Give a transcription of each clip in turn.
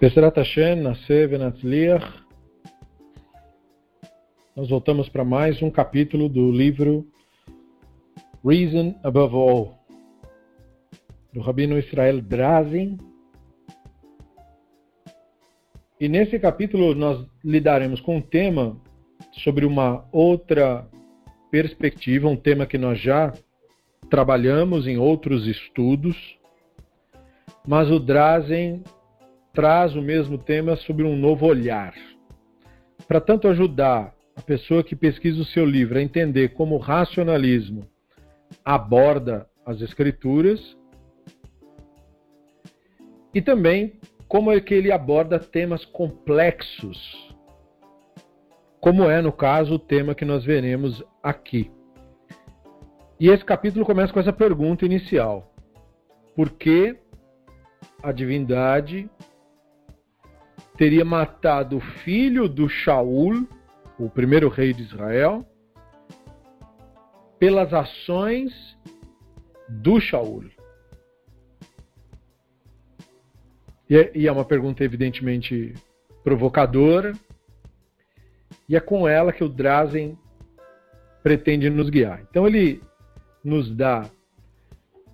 Bezrat Hashem, Nascer Venatzliach. Nós voltamos para mais um capítulo do livro Reason Above All, do Rabino Israel Drazin. E nesse capítulo nós lidaremos com um tema sobre uma outra perspectiva, um tema que nós já trabalhamos em outros estudos, mas o Drazen traz o mesmo tema sobre um novo olhar. Para tanto ajudar a pessoa que pesquisa o seu livro a entender como o racionalismo aborda as escrituras e também como é que ele aborda temas complexos, como é no caso o tema que nós veremos aqui. E esse capítulo começa com essa pergunta inicial: Por que a divindade teria matado o filho do Shaul, o primeiro rei de Israel, pelas ações do Shaul. É, e é uma pergunta evidentemente provocadora, e é com ela que o Drazen pretende nos guiar. Então ele nos dá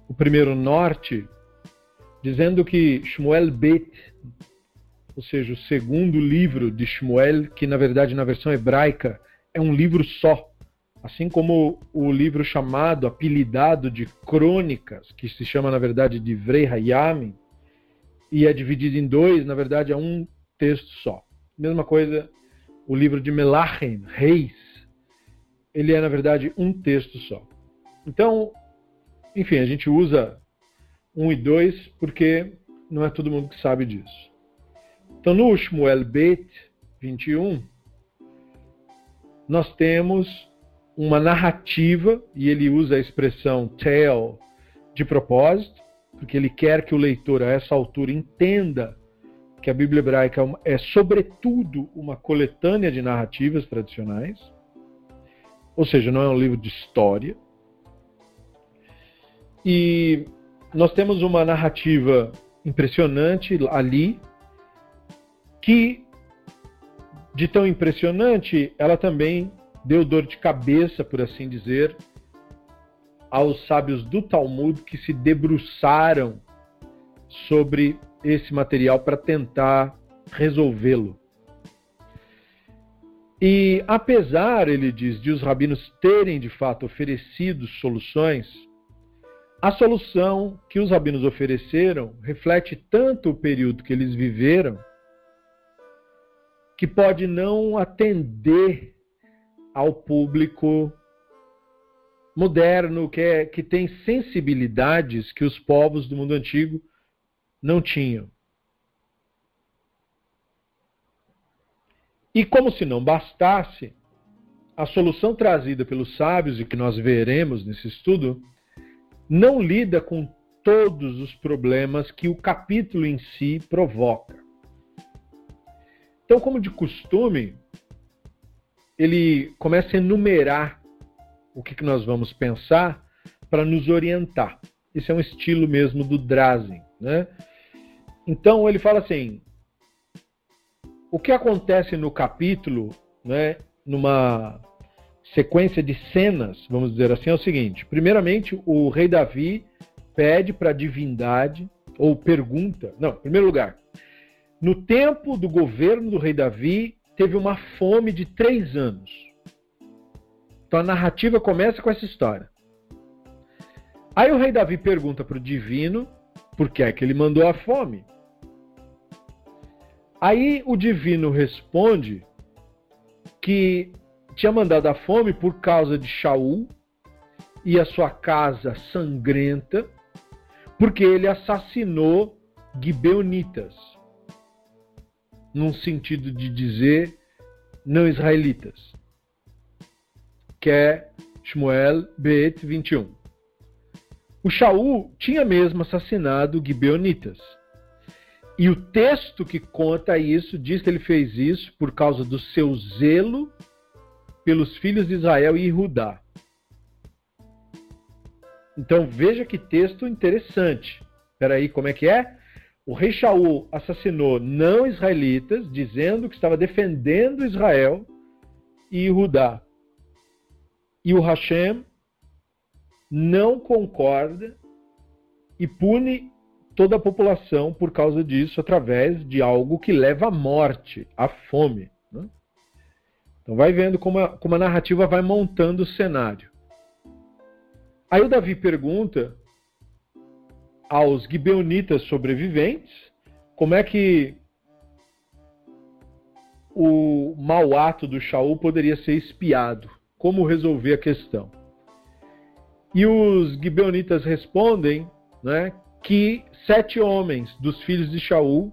o primeiro norte, dizendo que Shmuel Bet ou seja, o segundo livro de Shmuel, que na verdade na versão hebraica é um livro só. Assim como o livro chamado, apelidado de Crônicas, que se chama na verdade de Vrei Hayami, e é dividido em dois, na verdade é um texto só. Mesma coisa, o livro de Melachem, Reis, ele é na verdade um texto só. Então, enfim, a gente usa um e dois porque não é todo mundo que sabe disso. Então, no Shmuel Bet 21, nós temos uma narrativa, e ele usa a expressão tell de propósito, porque ele quer que o leitor, a essa altura, entenda que a Bíblia hebraica é, sobretudo, uma coletânea de narrativas tradicionais, ou seja, não é um livro de história. E nós temos uma narrativa impressionante ali, que de tão impressionante, ela também deu dor de cabeça, por assim dizer, aos sábios do Talmud que se debruçaram sobre esse material para tentar resolvê-lo. E apesar, ele diz, de os rabinos terem de fato oferecido soluções, a solução que os rabinos ofereceram reflete tanto o período que eles viveram, que pode não atender ao público moderno, que, é, que tem sensibilidades que os povos do mundo antigo não tinham. E como se não bastasse, a solução trazida pelos sábios, e que nós veremos nesse estudo, não lida com todos os problemas que o capítulo em si provoca. Então, como de costume, ele começa a enumerar o que, que nós vamos pensar para nos orientar. Esse é um estilo mesmo do Drazen. Né? Então, ele fala assim: o que acontece no capítulo, né, numa sequência de cenas, vamos dizer assim, é o seguinte: primeiramente, o rei Davi pede para a divindade, ou pergunta, não, em primeiro lugar, no tempo do governo do rei Davi, teve uma fome de três anos. Então a narrativa começa com essa história. Aí o rei Davi pergunta para o divino por que é que ele mandou a fome. Aí o divino responde que tinha mandado a fome por causa de Shaul e a sua casa sangrenta, porque ele assassinou Gibeonitas num sentido de dizer não israelitas, que é Shmuel Bet 21. O Shaul tinha mesmo assassinado Gibeonitas. E o texto que conta isso diz que ele fez isso por causa do seu zelo pelos filhos de Israel e Judá. Então veja que texto interessante. Espera aí, como é que é? O rei Shaul assassinou não israelitas, dizendo que estava defendendo Israel e Judá. E o Hashem não concorda e pune toda a população por causa disso, através de algo que leva à morte, à fome. Né? Então vai vendo como a, como a narrativa vai montando o cenário. Aí o Davi pergunta aos gibeonitas sobreviventes como é que o mau ato do Shaul poderia ser espiado, como resolver a questão. E os gibeonitas respondem né, que sete homens dos filhos de Shaul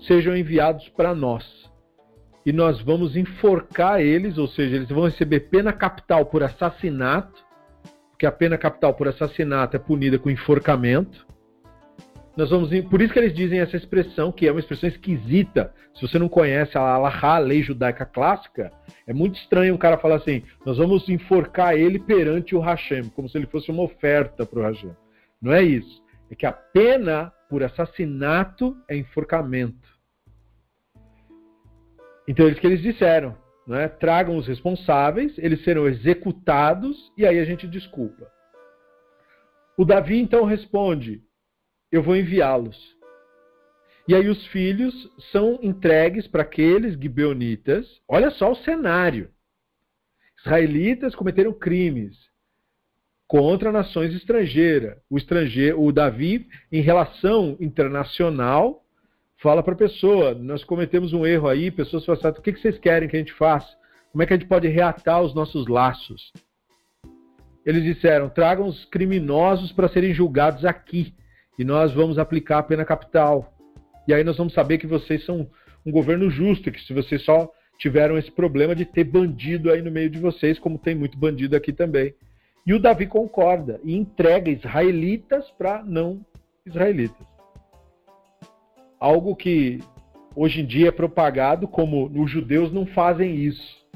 sejam enviados para nós. E nós vamos enforcar eles, ou seja, eles vão receber pena capital por assassinato, porque a pena capital por assassinato é punida com enforcamento. Nós vamos, por isso que eles dizem essa expressão, que é uma expressão esquisita. Se você não conhece a Alahá, a lei judaica clássica, é muito estranho um cara falar assim: nós vamos enforcar ele perante o Hashem, como se ele fosse uma oferta para o Hashem. Não é isso é que a pena por assassinato é enforcamento. Então, eles que eles disseram, né? tragam os responsáveis, eles serão executados e aí a gente desculpa. O Davi então responde: Eu vou enviá-los. E aí os filhos são entregues para aqueles gibeonitas. Olha só o cenário. Israelitas cometeram crimes contra nações estrangeiras. O estrangeiro, o Davi, em relação internacional, fala para a pessoa: nós cometemos um erro aí, pessoas assim, o que vocês querem que a gente faça? Como é que a gente pode reatar os nossos laços? Eles disseram: tragam os criminosos para serem julgados aqui e nós vamos aplicar a pena capital. E aí nós vamos saber que vocês são um governo justo, que se vocês só tiveram esse problema de ter bandido aí no meio de vocês, como tem muito bandido aqui também. E o Davi concorda e entrega israelitas para não israelitas. Algo que hoje em dia é propagado como os judeus não fazem isso.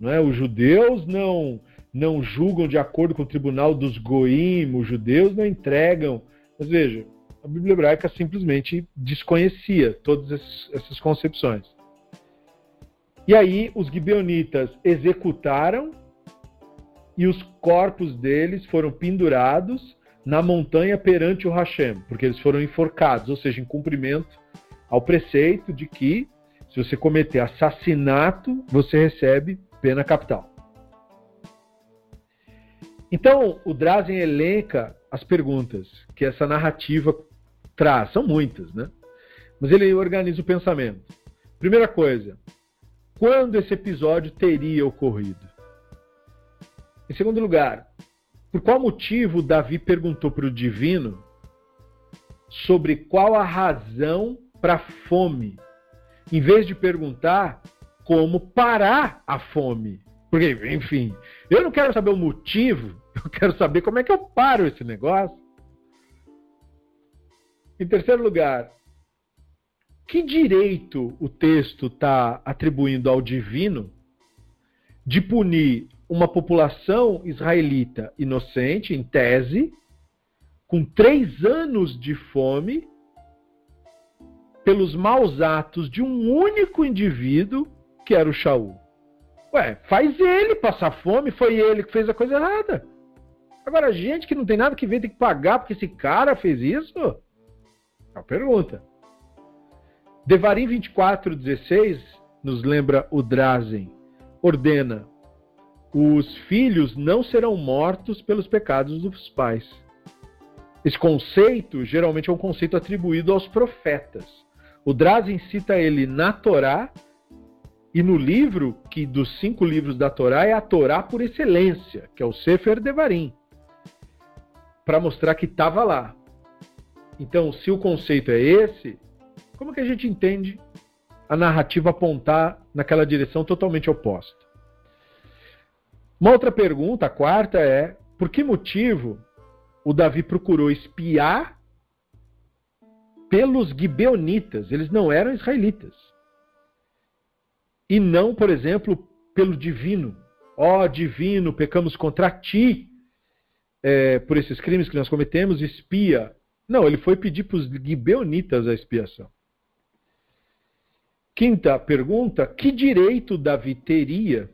Não é? Os judeus não não julgam de acordo com o tribunal dos goim, os judeus não entregam. Mas veja, a Bíblia hebraica simplesmente desconhecia todas essas concepções. E aí os gibeonitas executaram e os corpos deles foram pendurados na montanha perante o Hashem, porque eles foram enforcados, ou seja, em cumprimento ao preceito de que se você cometer assassinato, você recebe pena capital. Então, o Drazen elenca as perguntas que essa narrativa traz, são muitas, né? Mas ele organiza o pensamento. Primeira coisa, quando esse episódio teria ocorrido? Em segundo lugar, por qual motivo Davi perguntou para o divino sobre qual a razão para a fome, em vez de perguntar como parar a fome? Porque, enfim, eu não quero saber o motivo, eu quero saber como é que eu paro esse negócio. Em terceiro lugar, que direito o texto está atribuindo ao divino de punir uma população israelita inocente, em tese, com três anos de fome, pelos maus atos de um único indivíduo, que era o Shaul. Ué, faz ele passar fome, foi ele que fez a coisa errada. Agora, gente que não tem nada que ver, tem que pagar porque esse cara fez isso? É uma pergunta. Devarim 24,16 nos lembra o Drazen, ordena os filhos não serão mortos pelos pecados dos pais. Esse conceito geralmente é um conceito atribuído aos profetas. O Drazen cita ele na Torá e no livro que dos cinco livros da Torá é a Torá por excelência, que é o Sefer Devarim, para mostrar que estava lá. Então, se o conceito é esse, como que a gente entende a narrativa apontar naquela direção totalmente oposta? Uma outra pergunta, a quarta, é: por que motivo o Davi procurou espiar pelos gibeonitas? Eles não eram israelitas. E não, por exemplo, pelo divino. Ó oh, divino, pecamos contra ti é, por esses crimes que nós cometemos, espia Não, ele foi pedir para os gibeonitas a expiação. Quinta pergunta: que direito Davi teria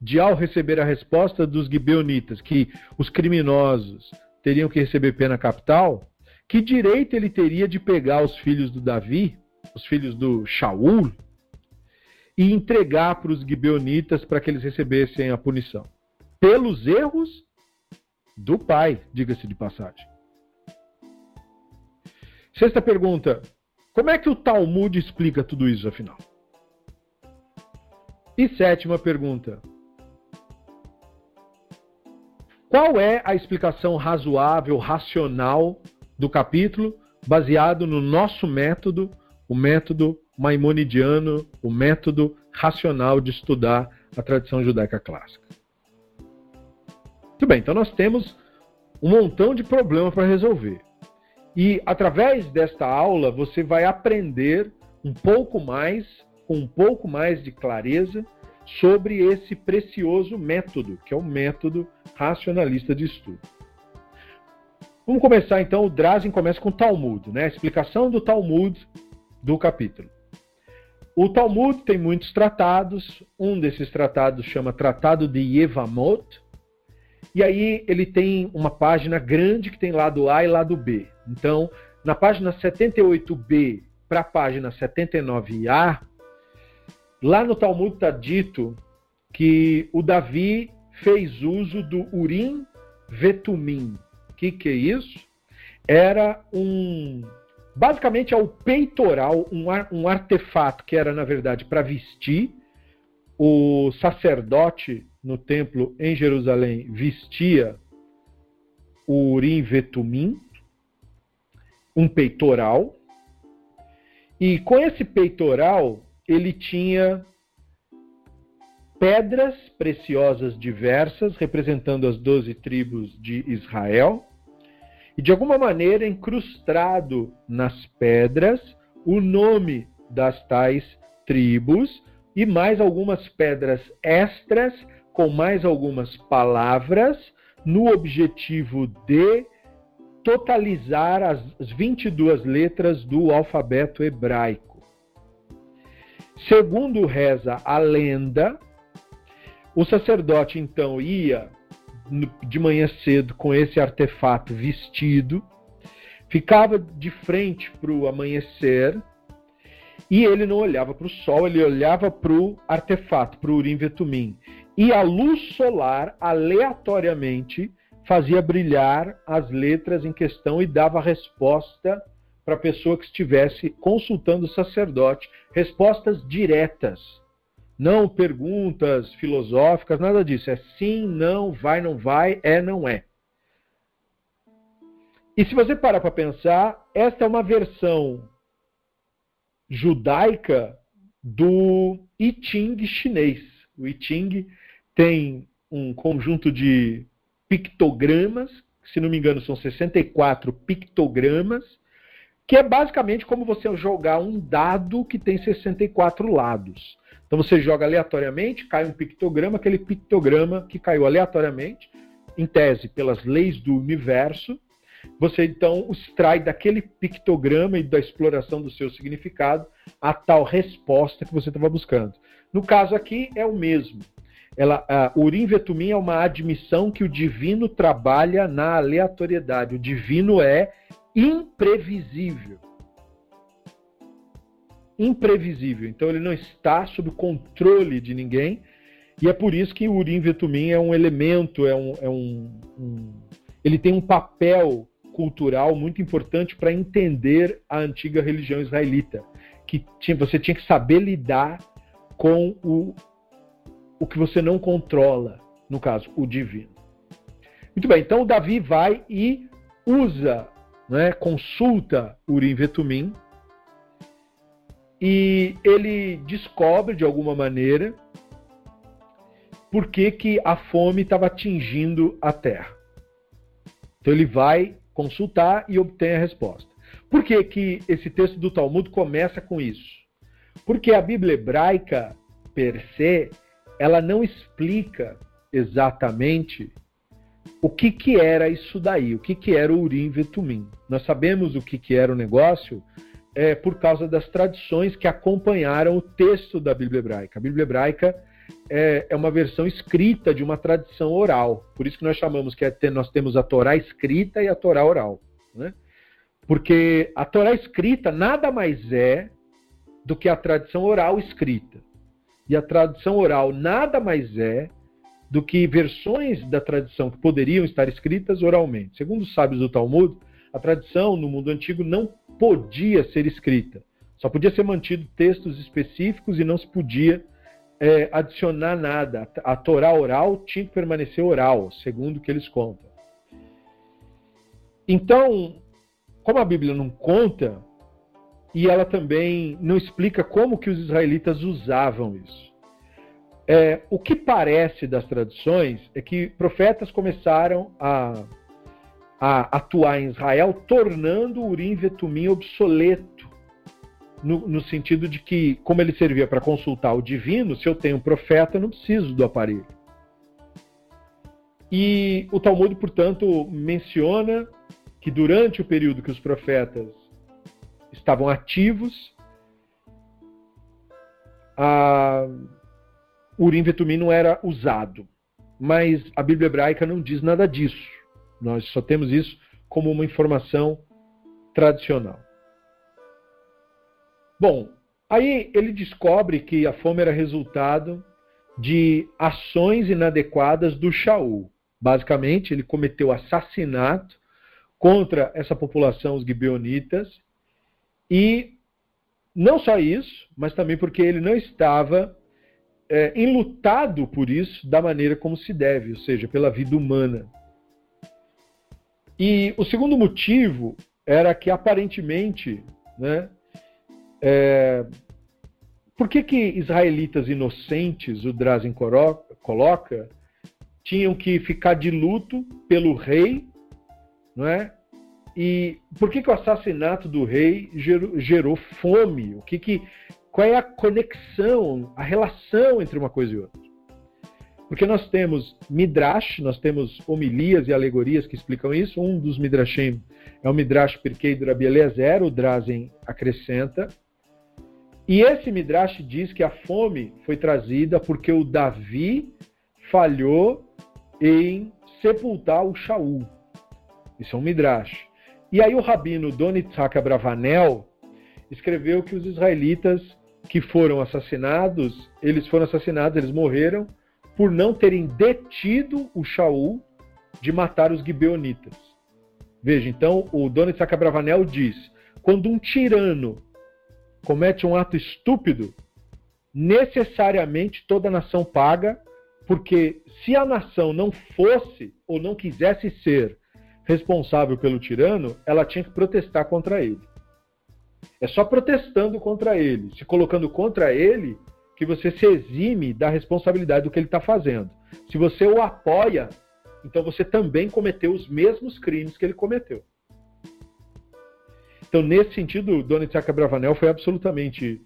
de, ao receber a resposta dos gibeonitas, que os criminosos teriam que receber pena capital, que direito ele teria de pegar os filhos do Davi, os filhos do Shaul, e entregar para os gibeonitas para que eles recebessem a punição? Pelos erros do pai, diga-se de passagem. Sexta pergunta: como é que o Talmud explica tudo isso, afinal? E sétima pergunta: qual é a explicação razoável, racional do capítulo, baseado no nosso método, o método maimonidiano, o método racional de estudar a tradição judaica clássica? Muito bem, então nós temos um montão de problema para resolver. E através desta aula você vai aprender um pouco mais, com um pouco mais de clareza, sobre esse precioso método, que é o método racionalista de estudo. Vamos começar então, o Drazen começa com o Talmud, né? a explicação do Talmud do capítulo. O Talmud tem muitos tratados, um desses tratados chama Tratado de Yevamot, e aí ele tem uma página grande que tem lado A e lado B. Então, na página 78b para a página 79a, lá no Talmud está dito que o Davi fez uso do Urim Vetumim. O que, que é isso? Era um. Basicamente é o peitoral, um, um artefato que era, na verdade, para vestir. O sacerdote no templo em Jerusalém vestia o Urim Vetumim, um peitoral. E com esse peitoral, ele tinha pedras preciosas diversas, representando as doze tribos de Israel. E de alguma maneira, incrustado nas pedras, o nome das tais tribos e mais algumas pedras extras com mais algumas palavras no objetivo de totalizar as 22 letras do alfabeto hebraico. Segundo reza a lenda, o sacerdote então ia de manhã cedo com esse artefato vestido, ficava de frente para o amanhecer e ele não olhava para o sol, ele olhava para o artefato, para o Urim Vetumim. E a luz solar, aleatoriamente, fazia brilhar as letras em questão e dava resposta para a pessoa que estivesse consultando o sacerdote, respostas diretas, não perguntas filosóficas, nada disso. É sim, não, vai, não vai, é, não é. E se você parar para pensar, esta é uma versão judaica do I Ching chinês. O I Ching tem um conjunto de pictogramas, se não me engano são 64 pictogramas, que é basicamente como você jogar um dado que tem 64 lados. Então você joga aleatoriamente, cai um pictograma, aquele pictograma que caiu aleatoriamente, em tese, pelas leis do universo, você então extrai daquele pictograma e da exploração do seu significado a tal resposta que você estava buscando. No caso aqui é o mesmo. Ela, a Urim Vetumim é uma admissão que o divino trabalha na aleatoriedade. O divino é imprevisível. Imprevisível. Então ele não está sob controle de ninguém. E é por isso que o Urim Vetumim é um elemento, é um, é um, um ele tem um papel cultural muito importante para entender a antiga religião israelita, que tinha, você tinha que saber lidar com o o que você não controla, no caso, o divino. Muito bem, então Davi vai e usa, né, consulta Urim Vetumim e ele descobre de alguma maneira por que, que a fome estava atingindo a terra. Então ele vai consultar e obtém a resposta. Por que, que esse texto do Talmud começa com isso? Porque a Bíblia hebraica, per se, ela não explica exatamente o que, que era isso daí, o que, que era o Urim Vetumim. Nós sabemos o que, que era o negócio é, por causa das tradições que acompanharam o texto da Bíblia Hebraica. A Bíblia Hebraica é, é uma versão escrita de uma tradição oral. Por isso que nós chamamos que é, nós temos a Torá escrita e a Torá oral. Né? Porque a Torá escrita nada mais é do que a tradição oral escrita. E a tradição oral nada mais é do que versões da tradição que poderiam estar escritas oralmente. Segundo os sábios do Talmud, a tradição no mundo antigo não podia ser escrita. Só podia ser mantido textos específicos e não se podia é, adicionar nada. A Torá oral tinha que permanecer oral, segundo o que eles contam. Então, como a Bíblia não conta, e ela também não explica como que os israelitas usavam isso. É, o que parece das tradições é que profetas começaram a, a atuar em Israel, tornando o Urim Vetumim obsoleto, no, no sentido de que, como ele servia para consultar o divino, se eu tenho um profeta, eu não preciso do aparelho. E o Talmud, portanto, menciona que durante o período que os profetas estavam ativos, a Urim Vetumim não era usado. Mas a Bíblia hebraica não diz nada disso. Nós só temos isso como uma informação tradicional. Bom, aí ele descobre que a fome era resultado de ações inadequadas do Shaul. Basicamente, ele cometeu assassinato contra essa população, os gibeonitas, e não só isso, mas também porque ele não estava é, enlutado por isso da maneira como se deve, ou seja, pela vida humana. E o segundo motivo era que aparentemente, né, é, por que, que israelitas inocentes, o Drazen coloca, tinham que ficar de luto pelo rei, não é? E por que, que o assassinato do rei gerou, gerou fome? O que, que qual é a conexão, a relação entre uma coisa e outra? Porque nós temos midrash, nós temos homilias e alegorias que explicam isso. Um dos midrashim é o midrash Pirkei do Rabi o Drazen acrescenta. E esse midrash diz que a fome foi trazida porque o Davi falhou em sepultar o Shaul. Isso é um midrash. E aí o rabino Donitzhak Abravanel escreveu que os israelitas que foram assassinados, eles foram assassinados, eles morreram por não terem detido o Shaul de matar os gibeonitas. Veja, então o Dono de Sacabravanel diz: quando um tirano comete um ato estúpido, necessariamente toda a nação paga, porque se a nação não fosse ou não quisesse ser responsável pelo tirano, ela tinha que protestar contra ele. É só protestando contra ele, se colocando contra ele, que você se exime da responsabilidade do que ele está fazendo. Se você o apoia, então você também cometeu os mesmos crimes que ele cometeu. Então, nesse sentido, Dona Isaac Bravanel foi absolutamente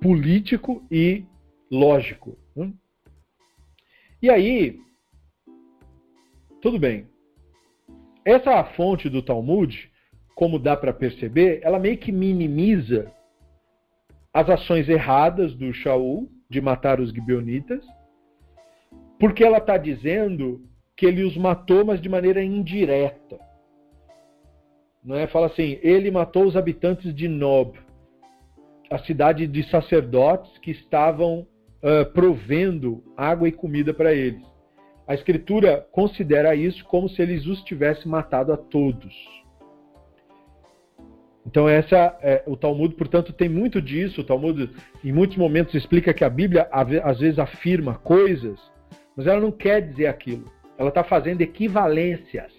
político e lógico. Né? E aí, tudo bem. Essa fonte do Talmud como dá para perceber, ela meio que minimiza as ações erradas do Shaul de matar os gibeonitas, porque ela está dizendo que ele os matou, mas de maneira indireta. Não é? Fala assim, ele matou os habitantes de Nob, a cidade de sacerdotes que estavam uh, provendo água e comida para eles. A escritura considera isso como se eles os tivessem matado a todos. Então essa é, o Talmud, portanto, tem muito disso. O Talmud, em muitos momentos, explica que a Bíblia às vezes afirma coisas, mas ela não quer dizer aquilo. Ela está fazendo equivalências.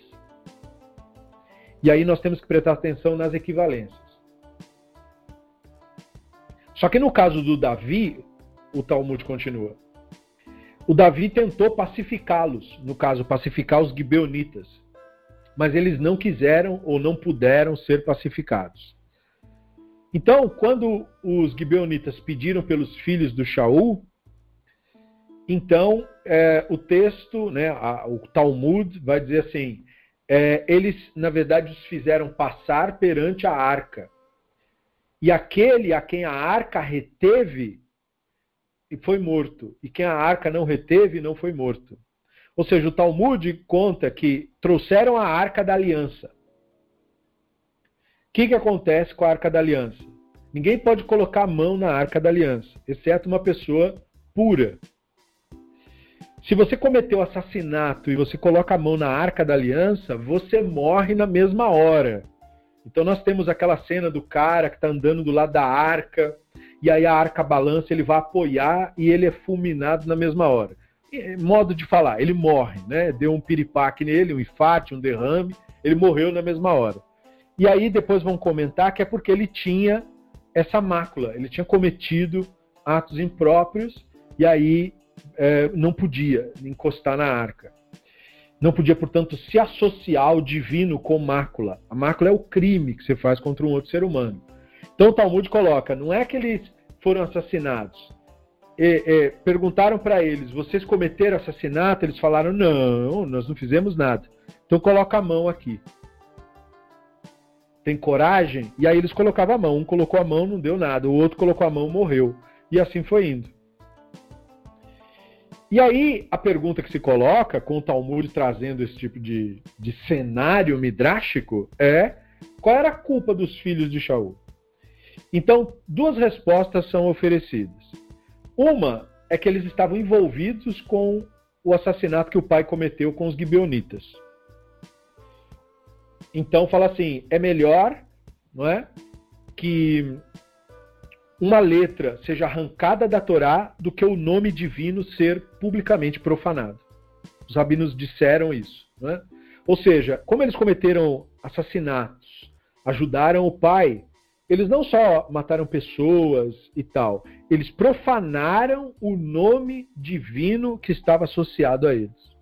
E aí nós temos que prestar atenção nas equivalências. Só que no caso do Davi, o Talmud continua. O Davi tentou pacificá-los, no caso, pacificar os gibeonitas mas eles não quiseram ou não puderam ser pacificados. Então, quando os gibeonitas pediram pelos filhos do Shaul, Então, é, o texto, né, a, o Talmud, vai dizer assim: é, eles, na verdade, os fizeram passar perante a arca. E aquele a quem a arca reteve foi morto. E quem a arca não reteve não foi morto. Ou seja, o Talmud conta que trouxeram a arca da aliança. O que, que acontece com a arca da aliança? Ninguém pode colocar a mão na arca da aliança, exceto uma pessoa pura. Se você cometeu assassinato e você coloca a mão na arca da aliança, você morre na mesma hora. Então nós temos aquela cena do cara que está andando do lado da arca, e aí a arca balança, ele vai apoiar e ele é fulminado na mesma hora. Modo de falar, ele morre, né? Deu um piripaque nele, um infarte, um derrame, ele morreu na mesma hora. E aí depois vão comentar que é porque ele tinha essa mácula, ele tinha cometido atos impróprios e aí é, não podia encostar na arca. Não podia, portanto, se associar ao divino com mácula. A mácula é o crime que você faz contra um outro ser humano. Então o Talmud coloca: não é que eles foram assassinados. E, e, perguntaram para eles: vocês cometeram assassinato? Eles falaram: não, nós não fizemos nada. Então coloca a mão aqui. Tem coragem? E aí eles colocavam a mão. Um colocou a mão, não deu nada. O outro colocou a mão, morreu. E assim foi indo. E aí, a pergunta que se coloca, com o Talmud trazendo esse tipo de, de cenário midrástico, é qual era a culpa dos filhos de Shaul? Então, duas respostas são oferecidas. Uma é que eles estavam envolvidos com o assassinato que o pai cometeu com os gibeonitas. Então, fala assim: é melhor não é, que uma letra seja arrancada da Torá do que o nome divino ser publicamente profanado. Os rabinos disseram isso. É? Ou seja, como eles cometeram assassinatos, ajudaram o pai, eles não só mataram pessoas e tal, eles profanaram o nome divino que estava associado a eles.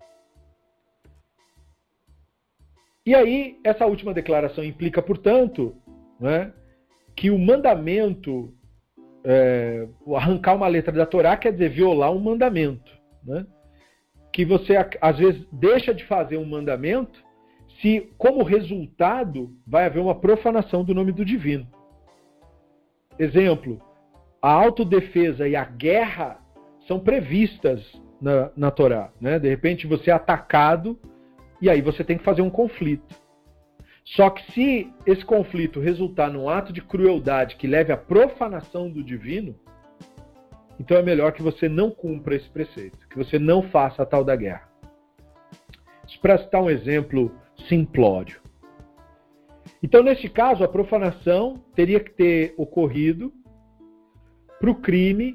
E aí, essa última declaração implica, portanto, é, que o mandamento é, arrancar uma letra da Torá quer dizer violar um mandamento. Né? Que você, às vezes, deixa de fazer um mandamento se, como resultado, vai haver uma profanação do nome do divino. Exemplo, a autodefesa e a guerra são previstas na, na Torá. Né? De repente, você é atacado e aí você tem que fazer um conflito. Só que se esse conflito resultar num ato de crueldade que leve à profanação do divino, então é melhor que você não cumpra esse preceito, que você não faça a tal da guerra. Isso para citar um exemplo simplório. Então, neste caso, a profanação teria que ter ocorrido para o crime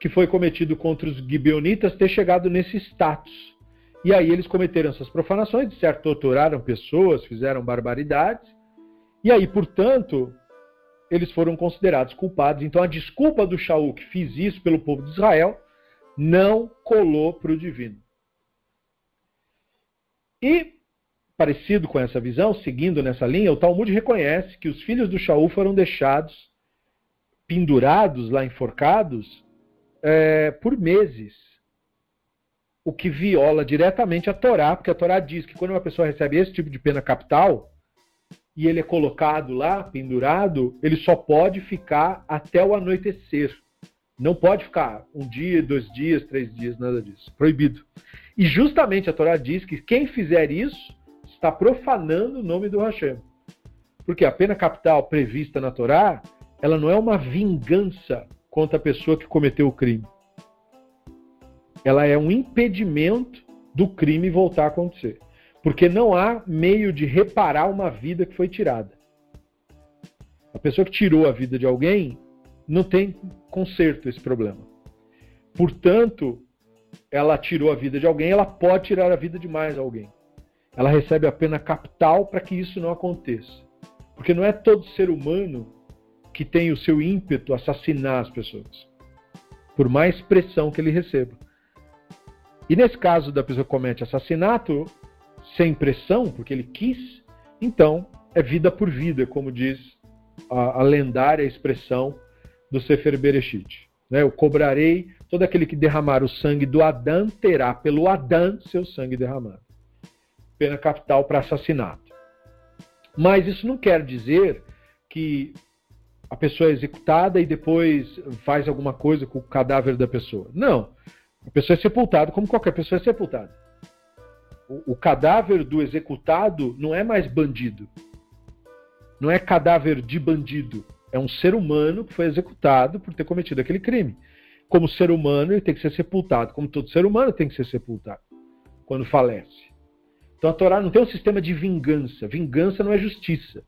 que foi cometido contra os gibeonitas ter chegado nesse status e aí eles cometeram essas profanações, de certo, torturaram pessoas, fizeram barbaridades. E aí, portanto, eles foram considerados culpados. Então a desculpa do Shaul que fiz isso pelo povo de Israel não colou para o divino. E, parecido com essa visão, seguindo nessa linha, o Talmud reconhece que os filhos do Shaul foram deixados pendurados lá, enforcados, é, por meses o que viola diretamente a Torá, porque a Torá diz que quando uma pessoa recebe esse tipo de pena capital e ele é colocado lá, pendurado, ele só pode ficar até o anoitecer. Não pode ficar um dia, dois dias, três dias, nada disso. Proibido. E justamente a Torá diz que quem fizer isso está profanando o nome do Hashem. Porque a pena capital prevista na Torá, ela não é uma vingança contra a pessoa que cometeu o crime ela é um impedimento do crime voltar a acontecer. Porque não há meio de reparar uma vida que foi tirada. A pessoa que tirou a vida de alguém não tem conserto esse problema. Portanto, ela tirou a vida de alguém, ela pode tirar a vida de mais alguém. Ela recebe a pena capital para que isso não aconteça. Porque não é todo ser humano que tem o seu ímpeto assassinar as pessoas. Por mais pressão que ele receba. E nesse caso da pessoa que comete assassinato, sem pressão, porque ele quis, então é vida por vida, como diz a, a lendária expressão do Sefer Bereshit. Né? Eu cobrarei todo aquele que derramar o sangue do Adão terá pelo Adão seu sangue derramado. Pena capital para assassinato. Mas isso não quer dizer que a pessoa é executada e depois faz alguma coisa com o cadáver da pessoa. Não. A pessoa é sepultada como qualquer pessoa é sepultada. O, o cadáver do executado não é mais bandido. Não é cadáver de bandido. É um ser humano que foi executado por ter cometido aquele crime. Como ser humano, ele tem que ser sepultado. Como todo ser humano tem que ser sepultado quando falece. Então a Torá não tem um sistema de vingança. Vingança não é justiça.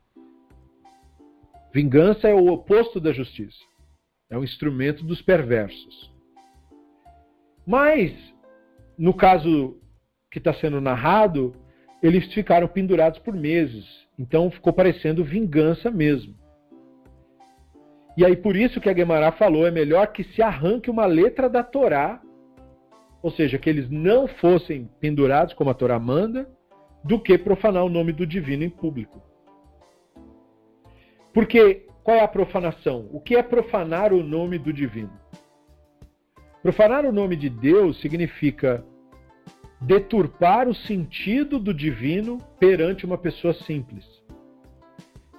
Vingança é o oposto da justiça. É um instrumento dos perversos. Mas, no caso que está sendo narrado, eles ficaram pendurados por meses. Então ficou parecendo vingança mesmo. E aí por isso que a Guemará falou, é melhor que se arranque uma letra da Torá, ou seja, que eles não fossem pendurados como a Torá manda, do que profanar o nome do divino em público. Porque qual é a profanação? O que é profanar o nome do divino? Profanar o nome de Deus significa deturpar o sentido do divino perante uma pessoa simples.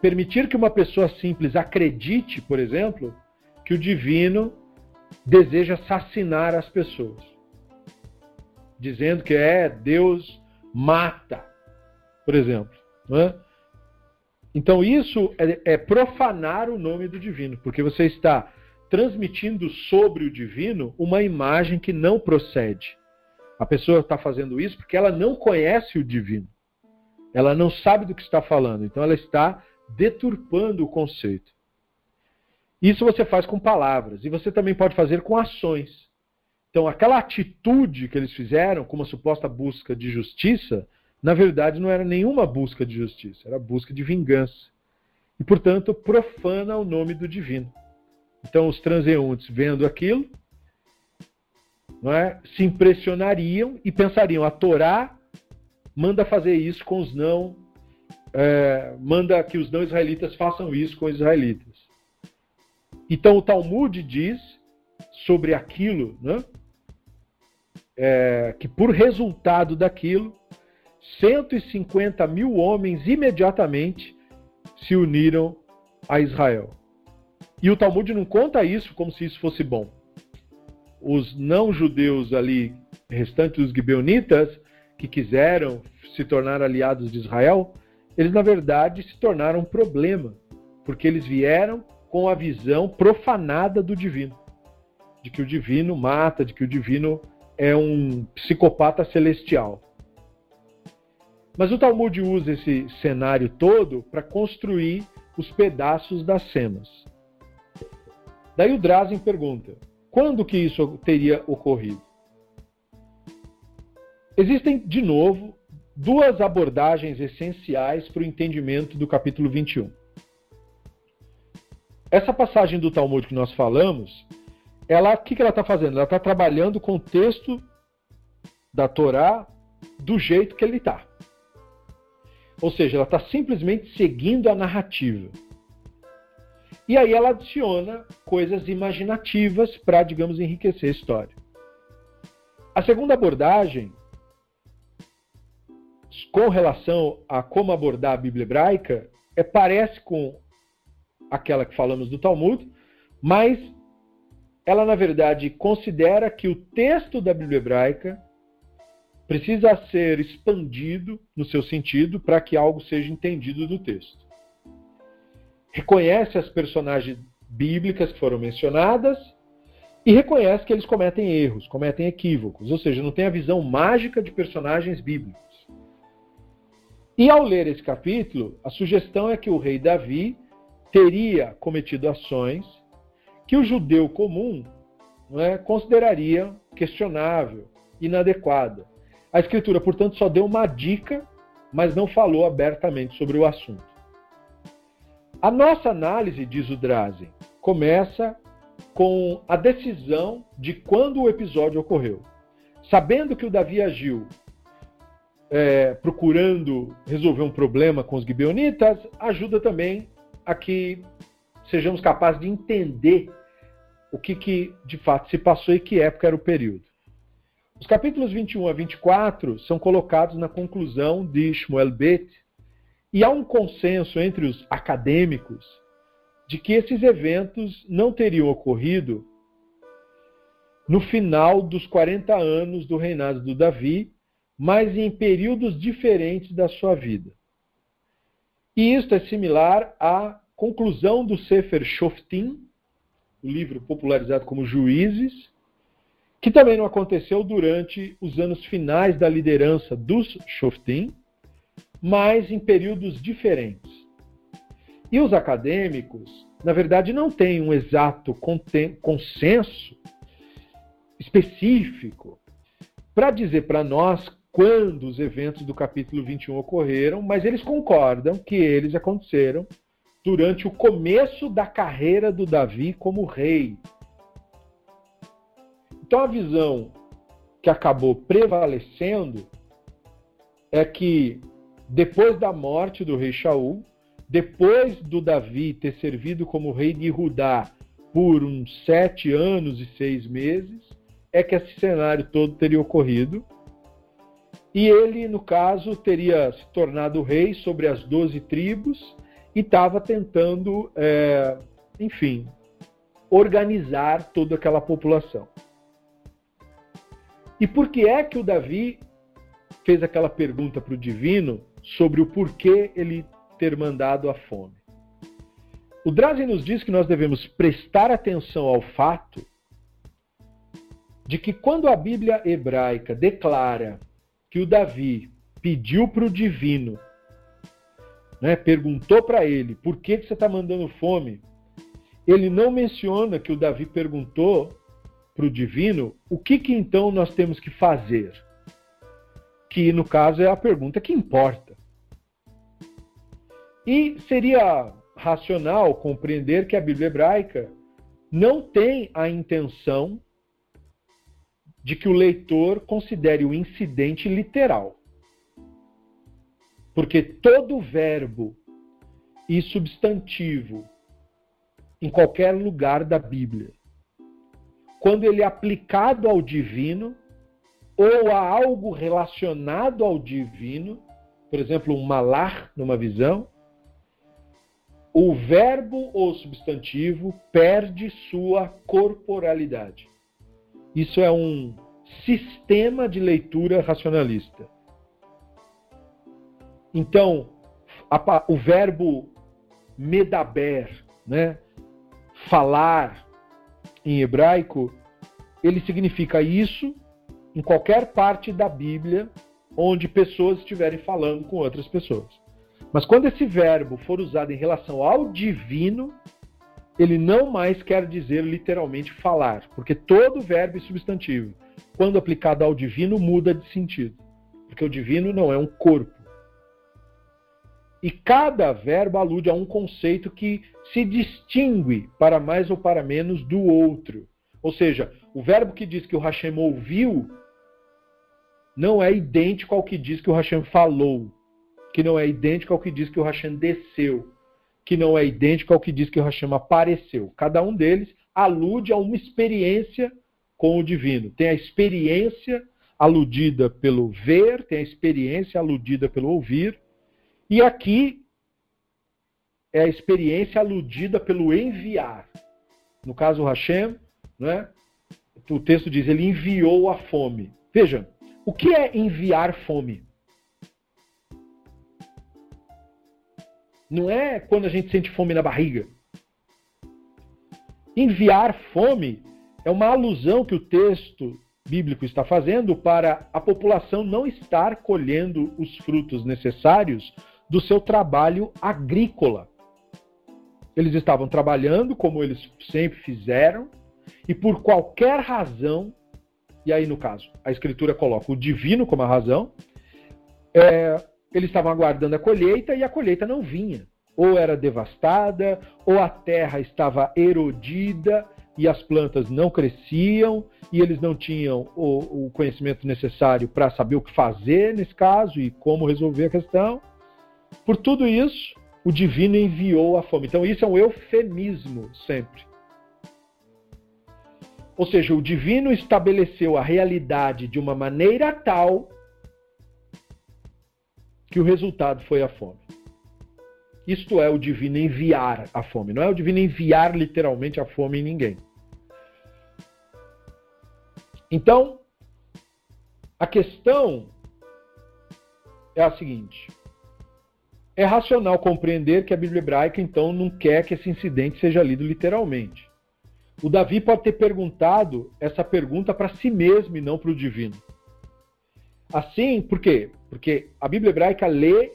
Permitir que uma pessoa simples acredite, por exemplo, que o divino deseja assassinar as pessoas. Dizendo que é Deus mata, por exemplo. É? Então isso é, é profanar o nome do divino, porque você está transmitindo sobre o divino uma imagem que não procede. A pessoa está fazendo isso porque ela não conhece o divino. Ela não sabe do que está falando. Então ela está deturpando o conceito. Isso você faz com palavras. E você também pode fazer com ações. Então, aquela atitude que eles fizeram, com uma suposta busca de justiça, na verdade não era nenhuma busca de justiça, era busca de vingança. E, portanto, profana o nome do divino. Então, os transeuntes, vendo aquilo, não é, se impressionariam e pensariam: a Torá manda fazer isso com os não, é, manda que os não israelitas façam isso com os israelitas. Então, o Talmud diz sobre aquilo, né, é, que por resultado daquilo, 150 mil homens imediatamente se uniram a Israel. E o Talmud não conta isso como se isso fosse bom. Os não-judeus ali, restantes dos gibeonitas, que quiseram se tornar aliados de Israel, eles na verdade se tornaram um problema, porque eles vieram com a visão profanada do divino, de que o divino mata, de que o divino é um psicopata celestial. Mas o Talmud usa esse cenário todo para construir os pedaços das cenas. Daí o Drazen pergunta: quando que isso teria ocorrido? Existem, de novo, duas abordagens essenciais para o entendimento do capítulo 21. Essa passagem do Talmud que nós falamos, ela, o que, que ela está fazendo? Ela está trabalhando com o texto da Torá do jeito que ele está. Ou seja, ela está simplesmente seguindo a narrativa. E aí ela adiciona coisas imaginativas para, digamos, enriquecer a história. A segunda abordagem, com relação a como abordar a Bíblia hebraica, é, parece com aquela que falamos do Talmud, mas ela, na verdade, considera que o texto da Bíblia hebraica precisa ser expandido no seu sentido para que algo seja entendido do texto. Reconhece as personagens bíblicas que foram mencionadas e reconhece que eles cometem erros, cometem equívocos, ou seja, não tem a visão mágica de personagens bíblicos. E ao ler esse capítulo, a sugestão é que o rei Davi teria cometido ações que o judeu comum é, consideraria questionável, inadequada. A Escritura, portanto, só deu uma dica, mas não falou abertamente sobre o assunto. A nossa análise, diz o Drazen, começa com a decisão de quando o episódio ocorreu. Sabendo que o Davi agiu é, procurando resolver um problema com os gibeonitas, ajuda também a que sejamos capazes de entender o que, que de fato se passou e que época era o período. Os capítulos 21 a 24 são colocados na conclusão de Shmuel Bet, e há um consenso entre os acadêmicos de que esses eventos não teriam ocorrido no final dos 40 anos do reinado do Davi, mas em períodos diferentes da sua vida. E isto é similar à conclusão do Sefer Shoftim, o livro popularizado como Juízes, que também não aconteceu durante os anos finais da liderança dos Shoftim, mas em períodos diferentes. E os acadêmicos, na verdade, não têm um exato consenso específico para dizer para nós quando os eventos do capítulo 21 ocorreram, mas eles concordam que eles aconteceram durante o começo da carreira do Davi como rei. Então a visão que acabou prevalecendo é que depois da morte do rei Shaul, depois do Davi ter servido como rei de Judá por uns sete anos e seis meses, é que esse cenário todo teria ocorrido. E ele, no caso, teria se tornado rei sobre as doze tribos e estava tentando, é, enfim, organizar toda aquela população. E por que é que o Davi fez aquela pergunta para o divino sobre o porquê ele ter mandado a fome? O Drazen nos diz que nós devemos prestar atenção ao fato de que quando a Bíblia hebraica declara que o Davi pediu para o divino né, perguntou para ele por que, que você está mandando fome, ele não menciona que o Davi perguntou para o divino o que, que então nós temos que fazer. Que no caso é a pergunta que importa. E seria racional compreender que a Bíblia hebraica não tem a intenção de que o leitor considere o incidente literal. Porque todo verbo e substantivo em qualquer lugar da Bíblia, quando ele é aplicado ao divino ou a algo relacionado ao divino, por exemplo, um malar numa visão, o verbo ou substantivo perde sua corporalidade. Isso é um sistema de leitura racionalista. Então, a, o verbo medaber, né, falar em hebraico, ele significa isso em qualquer parte da Bíblia onde pessoas estiverem falando com outras pessoas. Mas quando esse verbo for usado em relação ao divino, ele não mais quer dizer literalmente falar, porque todo verbo e substantivo, quando aplicado ao divino, muda de sentido. Porque o divino não é um corpo. E cada verbo alude a um conceito que se distingue para mais ou para menos do outro. Ou seja, o verbo que diz que o Hashem ouviu não é idêntico ao que diz que o Hashem falou, que não é idêntico ao que diz que o Hashem desceu, que não é idêntico ao que diz que o Hashem apareceu. Cada um deles alude a uma experiência com o divino. Tem a experiência aludida pelo ver, tem a experiência aludida pelo ouvir, e aqui é a experiência aludida pelo enviar. No caso, Hashem, né? o texto diz, ele enviou a fome. Veja, o que é enviar fome? Não é quando a gente sente fome na barriga. Enviar fome é uma alusão que o texto bíblico está fazendo para a população não estar colhendo os frutos necessários do seu trabalho agrícola. Eles estavam trabalhando como eles sempre fizeram, e por qualquer razão, e aí no caso, a Escritura coloca o divino como a razão, é, eles estavam aguardando a colheita e a colheita não vinha. Ou era devastada, ou a terra estava erodida e as plantas não cresciam, e eles não tinham o, o conhecimento necessário para saber o que fazer nesse caso e como resolver a questão. Por tudo isso, o divino enviou a fome. Então, isso é um eufemismo sempre. Ou seja, o divino estabeleceu a realidade de uma maneira tal que o resultado foi a fome. Isto é o divino enviar a fome. Não é o divino enviar literalmente a fome em ninguém. Então, a questão é a seguinte: é racional compreender que a Bíblia hebraica então não quer que esse incidente seja lido literalmente. O Davi pode ter perguntado essa pergunta para si mesmo e não para o divino. Assim, por quê? Porque a Bíblia hebraica lê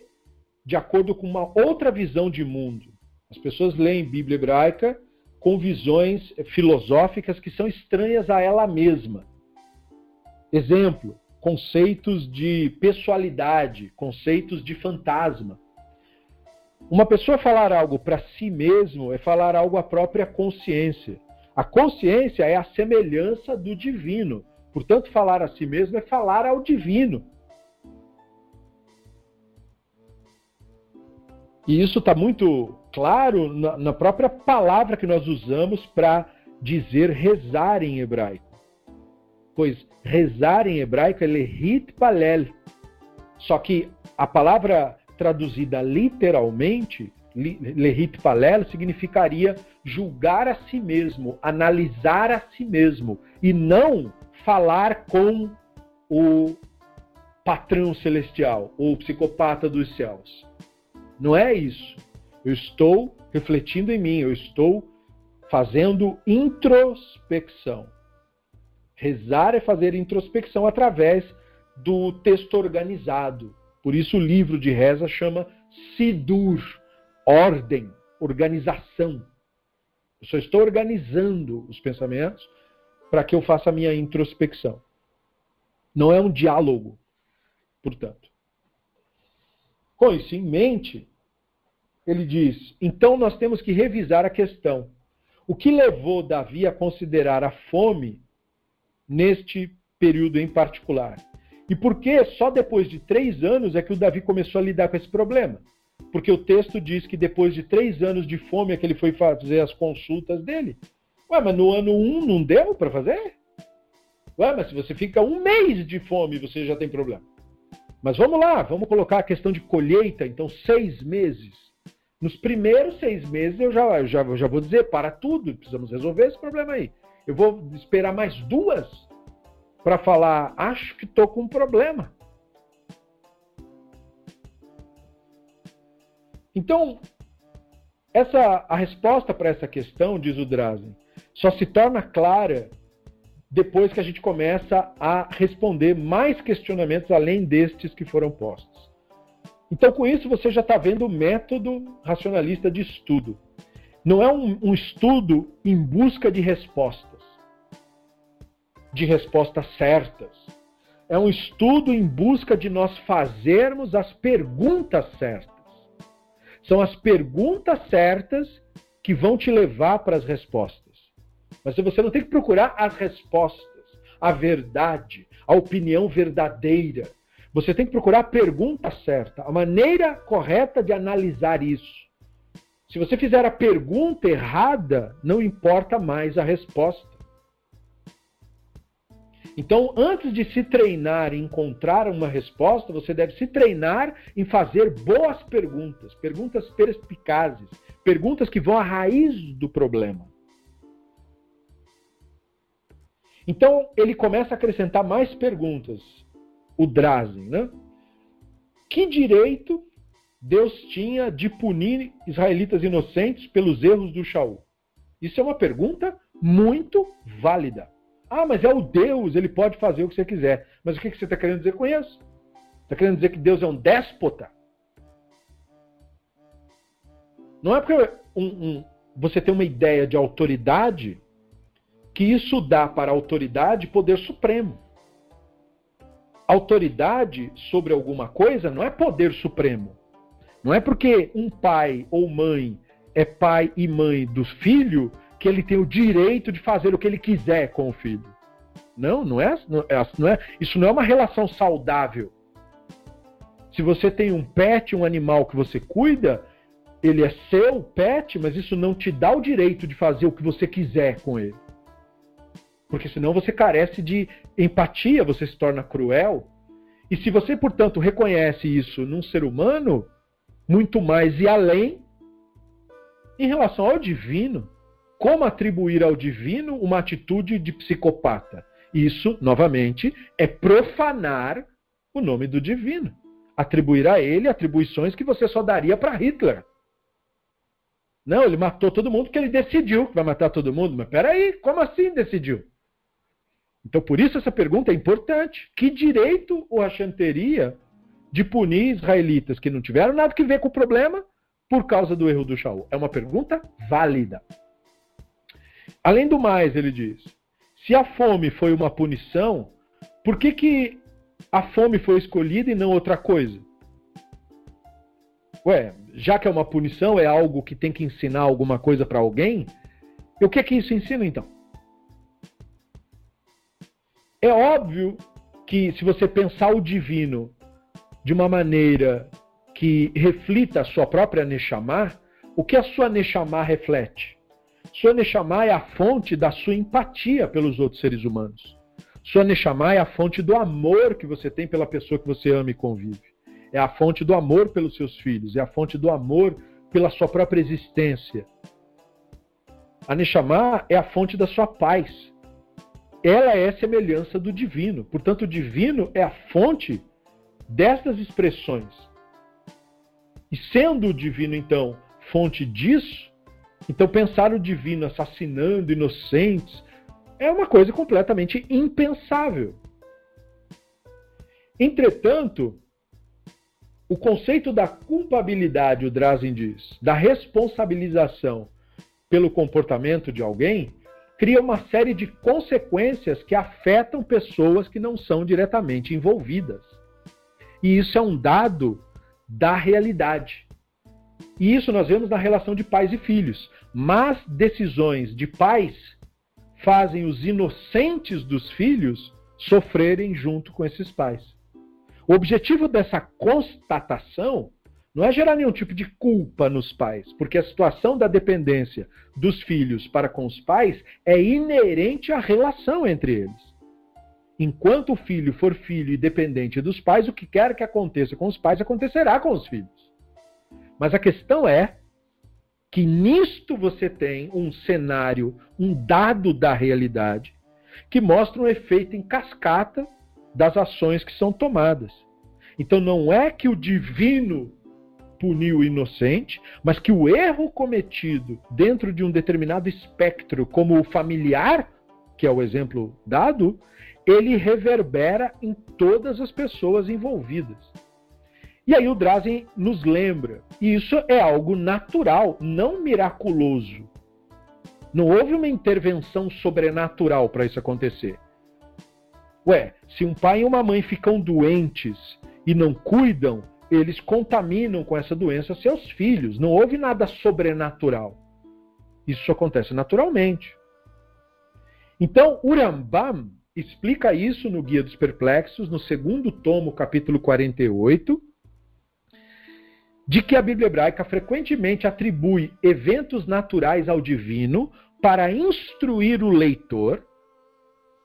de acordo com uma outra visão de mundo. As pessoas leem Bíblia hebraica com visões filosóficas que são estranhas a ela mesma. Exemplo, conceitos de pessoalidade, conceitos de fantasma. Uma pessoa falar algo para si mesmo é falar algo à própria consciência. A consciência é a semelhança do divino. Portanto, falar a si mesmo é falar ao divino. E isso está muito claro na, na, própria palavra que nós usamos para dizer rezar em hebraico. Pois rezar em hebraico é lehit palel. Só que a palavra traduzida literalmente, lehit palel, significaria julgar a si mesmo, analisar a si mesmo, e não falar com o patrão celestial, ou psicopata dos céus. Não é isso. Eu estou refletindo em mim, eu estou fazendo introspecção. Rezar é fazer introspecção através do texto organizado. Por isso o livro de reza chama Sidur, ordem, organização. Eu só estou organizando os pensamentos para que eu faça a minha introspecção. Não é um diálogo, portanto. Com isso em mente, ele diz: então nós temos que revisar a questão. O que levou Davi a considerar a fome neste período em particular? E por que só depois de três anos é que o Davi começou a lidar com esse problema? Porque o texto diz que depois de três anos de fome é que ele foi fazer as consultas dele. Ué, mas no ano um não deu para fazer? Ué, mas se você fica um mês de fome, você já tem problema. Mas vamos lá, vamos colocar a questão de colheita, então seis meses. Nos primeiros seis meses eu já, já, já vou dizer, para tudo, precisamos resolver esse problema aí. Eu vou esperar mais duas para falar, acho que estou com um problema. Então, essa, a resposta para essa questão, diz o Drazen, só se torna clara depois que a gente começa a responder mais questionamentos além destes que foram postos. Então, com isso, você já está vendo o método racionalista de estudo. Não é um, um estudo em busca de respostas, de respostas certas. É um estudo em busca de nós fazermos as perguntas certas. São as perguntas certas que vão te levar para as respostas. Mas você não tem que procurar as respostas, a verdade, a opinião verdadeira. Você tem que procurar a pergunta certa, a maneira correta de analisar isso. Se você fizer a pergunta errada, não importa mais a resposta. Então, antes de se treinar em encontrar uma resposta, você deve se treinar em fazer boas perguntas, perguntas perspicazes, perguntas que vão à raiz do problema. Então ele começa a acrescentar mais perguntas. O Drazen, né? Que direito Deus tinha de punir israelitas inocentes pelos erros do Shaul? Isso é uma pergunta muito válida. Ah, mas é o Deus, ele pode fazer o que você quiser. Mas o que você está querendo dizer com isso? Está querendo dizer que Deus é um déspota? Não é porque um, um, você tem uma ideia de autoridade que isso dá para a autoridade poder supremo. Autoridade sobre alguma coisa não é poder supremo. Não é porque um pai ou mãe é pai e mãe do filho que ele tem o direito de fazer o que ele quiser com o filho. Não, não é, não é, não é isso não é uma relação saudável. Se você tem um pet, um animal que você cuida, ele é seu pet, mas isso não te dá o direito de fazer o que você quiser com ele. Porque senão você carece de empatia, você se torna cruel. E se você, portanto, reconhece isso num ser humano, muito mais e além, em relação ao divino, como atribuir ao divino uma atitude de psicopata? Isso, novamente, é profanar o nome do divino. Atribuir a ele atribuições que você só daria para Hitler. Não, ele matou todo mundo porque ele decidiu que vai matar todo mundo. Mas peraí, como assim decidiu? Então, por isso essa pergunta é importante. Que direito o Hashem teria de punir israelitas que não tiveram nada que ver com o problema por causa do erro do Shaul? É uma pergunta válida. Além do mais, ele diz: se a fome foi uma punição, por que, que a fome foi escolhida e não outra coisa? Ué, já que é uma punição, é algo que tem que ensinar alguma coisa para alguém, o que é que isso ensina então? É óbvio que se você pensar o divino de uma maneira que reflita a sua própria Neshama, o que a sua Neshama reflete? Sua Neshama é a fonte da sua empatia pelos outros seres humanos. Sua Neshama é a fonte do amor que você tem pela pessoa que você ama e convive. É a fonte do amor pelos seus filhos, é a fonte do amor pela sua própria existência. A Neshama é a fonte da sua paz. Ela é semelhança do divino. Portanto, o divino é a fonte destas expressões. E sendo o divino, então, fonte disso, então, pensar o divino assassinando inocentes é uma coisa completamente impensável. Entretanto, o conceito da culpabilidade, o Drazen diz, da responsabilização pelo comportamento de alguém, cria uma série de consequências que afetam pessoas que não são diretamente envolvidas. E isso é um dado da realidade. E isso nós vemos na relação de pais e filhos. Mas decisões de pais fazem os inocentes dos filhos sofrerem junto com esses pais. O objetivo dessa constatação não é gerar nenhum tipo de culpa nos pais, porque a situação da dependência dos filhos para com os pais é inerente à relação entre eles. Enquanto o filho for filho e dependente dos pais, o que quer que aconteça com os pais acontecerá com os filhos. Mas a questão é que nisto você tem um cenário, um dado da realidade, que mostra um efeito em cascata das ações que são tomadas. Então não é que o divino puniu o inocente, mas que o erro cometido dentro de um determinado espectro, como o familiar, que é o exemplo dado, ele reverbera em todas as pessoas envolvidas. E aí o Drazen nos lembra, e isso é algo natural, não miraculoso. Não houve uma intervenção sobrenatural para isso acontecer. Ué, se um pai e uma mãe ficam doentes e não cuidam, eles contaminam com essa doença seus filhos. Não houve nada sobrenatural. Isso acontece naturalmente. Então, Urambam explica isso no Guia dos Perplexos, no segundo tomo, capítulo 48, de que a Bíblia hebraica frequentemente atribui eventos naturais ao divino para instruir o leitor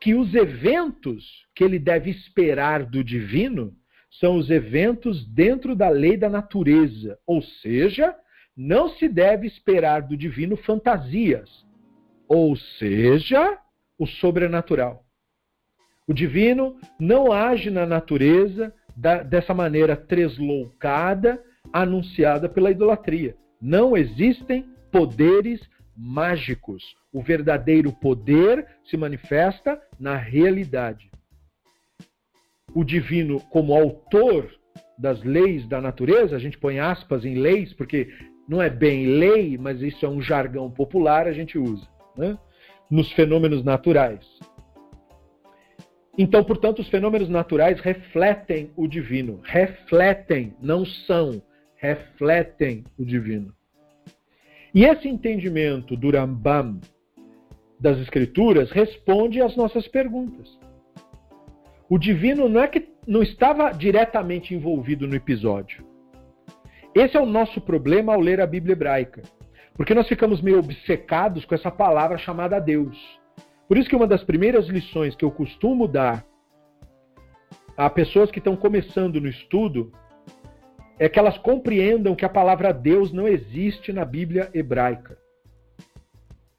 que os eventos que ele deve esperar do divino são os eventos dentro da lei da natureza, ou seja, não se deve esperar do divino fantasias, ou seja, o sobrenatural. O divino não age na natureza dessa maneira tresloucada anunciada pela idolatria. Não existem poderes mágicos. O verdadeiro poder se manifesta na realidade. O divino, como autor das leis da natureza, a gente põe aspas em leis, porque não é bem lei, mas isso é um jargão popular, a gente usa, né? nos fenômenos naturais. Então, portanto, os fenômenos naturais refletem o divino. Refletem, não são refletem o divino. E esse entendimento do Rambam das Escrituras responde às nossas perguntas. O divino não é que não estava diretamente envolvido no episódio. Esse é o nosso problema ao ler a Bíblia hebraica. Porque nós ficamos meio obcecados com essa palavra chamada Deus. Por isso que uma das primeiras lições que eu costumo dar a pessoas que estão começando no estudo é que elas compreendam que a palavra Deus não existe na Bíblia hebraica.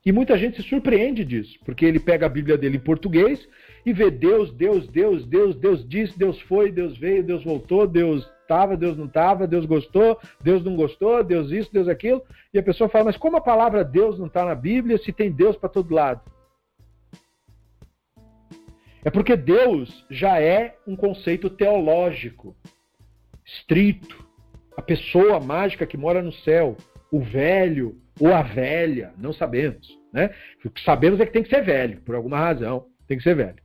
E muita gente se surpreende disso, porque ele pega a Bíblia dele em português e vê Deus, Deus, Deus, Deus, Deus disse, Deus foi, Deus veio, Deus voltou, Deus estava, Deus não estava, Deus gostou, Deus não gostou, Deus isso, Deus aquilo. E a pessoa fala, mas como a palavra Deus não está na Bíblia se tem Deus para todo lado? É porque Deus já é um conceito teológico, estrito. A pessoa mágica que mora no céu, o velho ou a velha, não sabemos. Né? O que sabemos é que tem que ser velho, por alguma razão, tem que ser velho.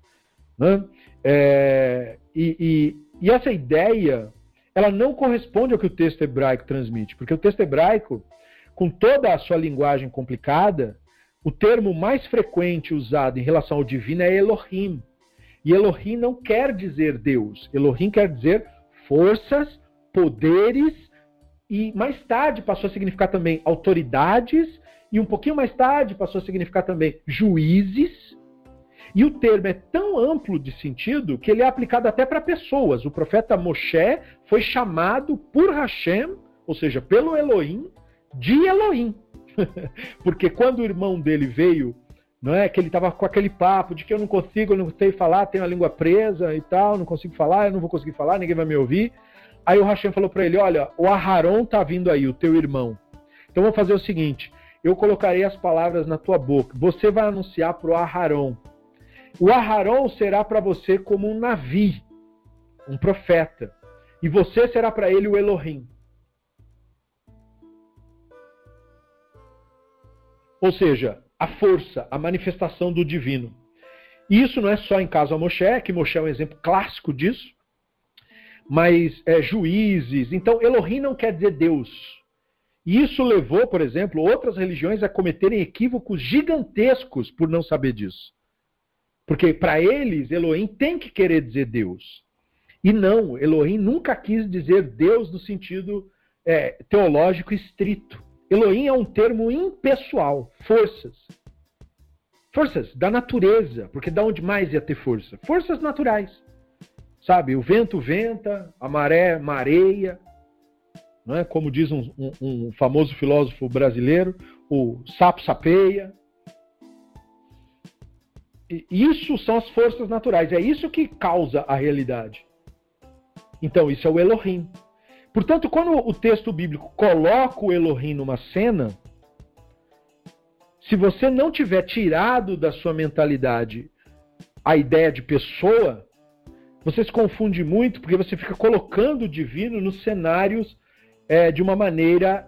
Né? É, e, e, e essa ideia, ela não corresponde ao que o texto hebraico transmite, porque o texto hebraico, com toda a sua linguagem complicada, o termo mais frequente usado em relação ao divino é Elohim. E Elohim não quer dizer Deus. Elohim quer dizer forças, poderes e mais tarde passou a significar também autoridades e um pouquinho mais tarde passou a significar também juízes. E o termo é tão amplo de sentido que ele é aplicado até para pessoas. O profeta Moshe foi chamado por Hashem, ou seja, pelo Elohim, de Elohim. Porque quando o irmão dele veio não é que ele estava com aquele papo de que eu não consigo, eu não sei falar, tenho a língua presa e tal, não consigo falar, eu não vou conseguir falar, ninguém vai me ouvir. Aí o Hashem falou para ele: Olha, o Aharon tá vindo aí, o teu irmão. Então vou fazer o seguinte: eu colocarei as palavras na tua boca. Você vai anunciar para o Aharon. O Aharon será para você como um navi, um profeta. E você será para ele o Elohim. Ou seja, a força, a manifestação do divino. E isso não é só em caso a Moshe, que Moshe é um exemplo clássico disso, mas é, juízes. Então, Elohim não quer dizer Deus. E isso levou, por exemplo, outras religiões a cometerem equívocos gigantescos por não saber disso. Porque para eles, Elohim tem que querer dizer Deus. E não, Elohim nunca quis dizer Deus no sentido é, teológico estrito. Elohim é um termo impessoal, forças. Forças da natureza, porque da onde mais ia ter força? Forças naturais. Sabe, o vento venta, a maré mareia, é? como diz um, um, um famoso filósofo brasileiro, o sapo sapeia. E isso são as forças naturais, é isso que causa a realidade. Então, isso é o Elohim. Portanto, quando o texto bíblico coloca o Elohim numa cena, se você não tiver tirado da sua mentalidade a ideia de pessoa, você se confunde muito porque você fica colocando o divino nos cenários é, de uma maneira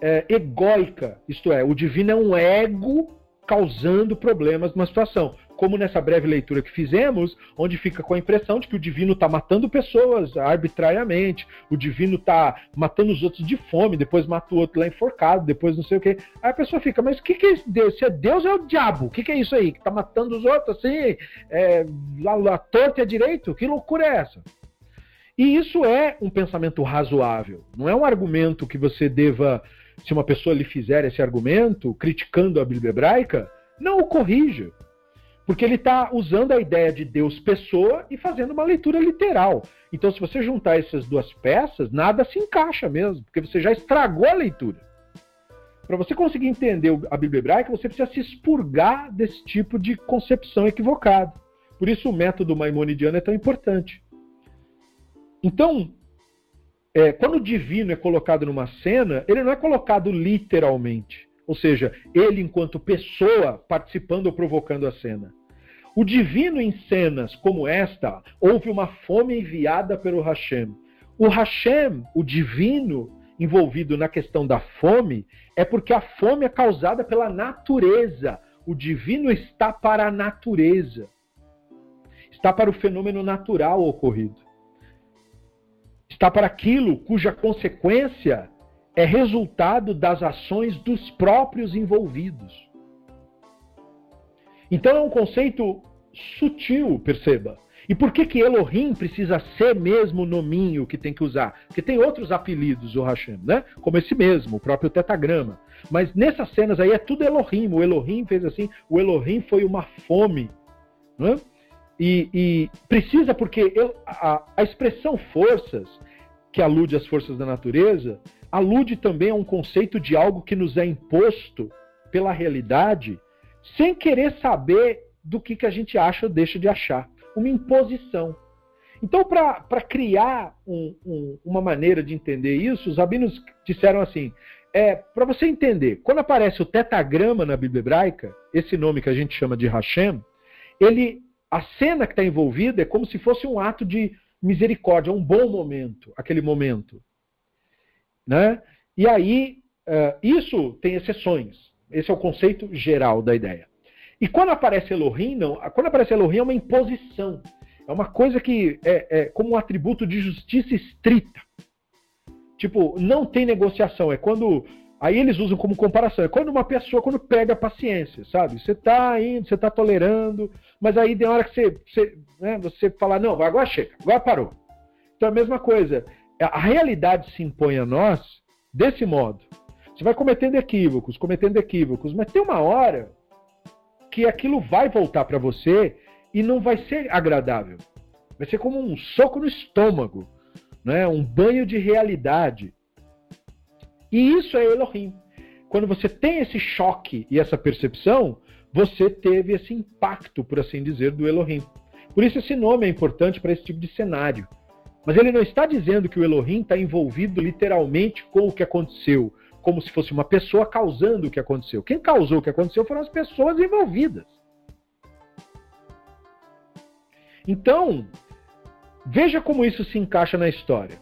é, egóica. Isto é, o divino é um ego causando problemas numa situação como nessa breve leitura que fizemos, onde fica com a impressão de que o divino está matando pessoas arbitrariamente, o divino está matando os outros de fome, depois mata o outro lá enforcado, depois não sei o quê. Aí a pessoa fica, mas o que, que é Deus? Se é Deus, é o diabo. O que, que é isso aí? Que está matando os outros assim, é, a, a torta e a direito? Que loucura é essa? E isso é um pensamento razoável. Não é um argumento que você deva, se uma pessoa lhe fizer esse argumento, criticando a Bíblia hebraica, não o corrija. Porque ele está usando a ideia de Deus pessoa e fazendo uma leitura literal. Então, se você juntar essas duas peças, nada se encaixa mesmo, porque você já estragou a leitura. Para você conseguir entender a Bíblia hebraica, você precisa se expurgar desse tipo de concepção equivocada. Por isso o método maimonidiano é tão importante. Então, é, quando o divino é colocado numa cena, ele não é colocado literalmente. Ou seja, ele enquanto pessoa participando ou provocando a cena. O divino em cenas como esta, houve uma fome enviada pelo Hashem. O Hashem, o divino, envolvido na questão da fome, é porque a fome é causada pela natureza. O divino está para a natureza. Está para o fenômeno natural ocorrido. Está para aquilo cuja consequência é resultado das ações dos próprios envolvidos. Então é um conceito sutil, perceba. E por que que Elohim precisa ser mesmo o nominho que tem que usar? Porque tem outros apelidos do Hashem, né? Como esse mesmo, o próprio tetagrama. Mas nessas cenas aí é tudo Elohim. O Elohim fez assim, o Elohim foi uma fome, né? E, e precisa porque eu, a, a expressão forças, que alude às forças da natureza, alude também a um conceito de algo que nos é imposto pela realidade, sem querer saber do que, que a gente acha ou deixa de achar uma imposição. Então, para criar um, um, uma maneira de entender isso, os rabinos disseram assim: é, para você entender, quando aparece o tetagrama na Bíblia hebraica, esse nome que a gente chama de Hashem, ele, a cena que está envolvida é como se fosse um ato de misericórdia, um bom momento, aquele momento. Né? E aí, uh, isso tem exceções. Esse é o conceito geral da ideia. E quando aparece Elohim, não. Quando aparece Elohim é uma imposição. É uma coisa que é, é como um atributo de justiça estrita. Tipo, não tem negociação. É quando. Aí eles usam como comparação. É quando uma pessoa, quando pega a paciência, sabe? Você está indo, você está tolerando, mas aí tem hora que você, você, né, você fala, não, agora chega, agora parou. Então é a mesma coisa. A realidade se impõe a nós desse modo. Você vai cometendo equívocos, cometendo equívocos, mas tem uma hora que aquilo vai voltar para você e não vai ser agradável. Vai ser como um soco no estômago, né? um banho de realidade. E isso é Elohim. Quando você tem esse choque e essa percepção, você teve esse impacto, por assim dizer, do Elohim. Por isso esse nome é importante para esse tipo de cenário. Mas ele não está dizendo que o Elohim está envolvido literalmente com o que aconteceu, como se fosse uma pessoa causando o que aconteceu. Quem causou o que aconteceu foram as pessoas envolvidas. Então, veja como isso se encaixa na história.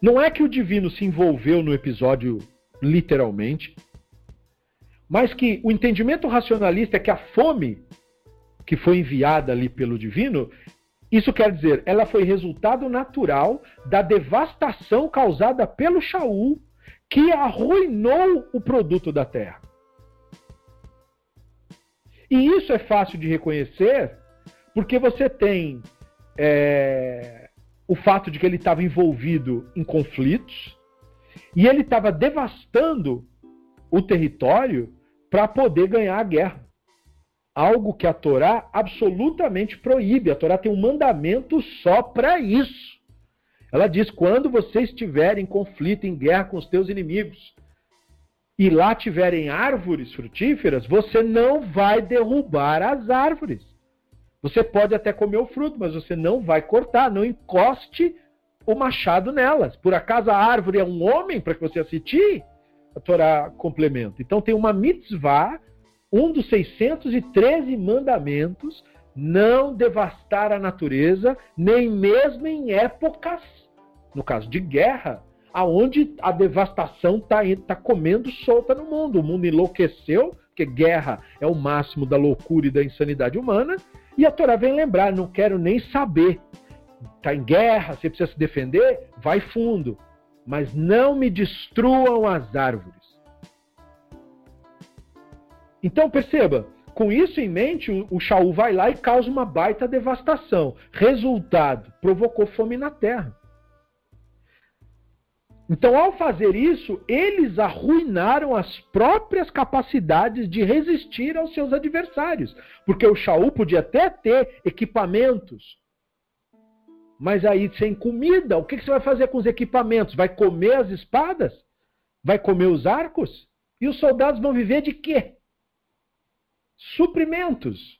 Não é que o divino se envolveu no episódio literalmente, mas que o entendimento racionalista é que a fome que foi enviada ali pelo divino, isso quer dizer, ela foi resultado natural da devastação causada pelo Shaul que arruinou o produto da terra. E isso é fácil de reconhecer porque você tem é, o fato de que ele estava envolvido em conflitos e ele estava devastando o território para poder ganhar a guerra. Algo que a Torá absolutamente proíbe. A Torá tem um mandamento só para isso. Ela diz: quando você estiver em conflito, em guerra com os teus inimigos, e lá tiverem árvores frutíferas, você não vai derrubar as árvores. Você pode até comer o fruto, mas você não vai cortar, não encoste o machado nelas. Por acaso a árvore é um homem para que você assistir? A Torá complementa. Então tem uma mitzvah, um dos 613 mandamentos, não devastar a natureza, nem mesmo em épocas, no caso de guerra, aonde a devastação está tá comendo solta no mundo. O mundo enlouqueceu, porque guerra é o máximo da loucura e da insanidade humana, e a Torá vem lembrar, não quero nem saber. Está em guerra, você precisa se defender, vai fundo. Mas não me destruam as árvores. Então perceba, com isso em mente, o Shaul vai lá e causa uma baita devastação. Resultado: provocou fome na terra. Então, ao fazer isso, eles arruinaram as próprias capacidades de resistir aos seus adversários. Porque o Shaul podia até ter equipamentos, mas aí sem comida, o que você vai fazer com os equipamentos? Vai comer as espadas? Vai comer os arcos? E os soldados vão viver de quê? Suprimentos.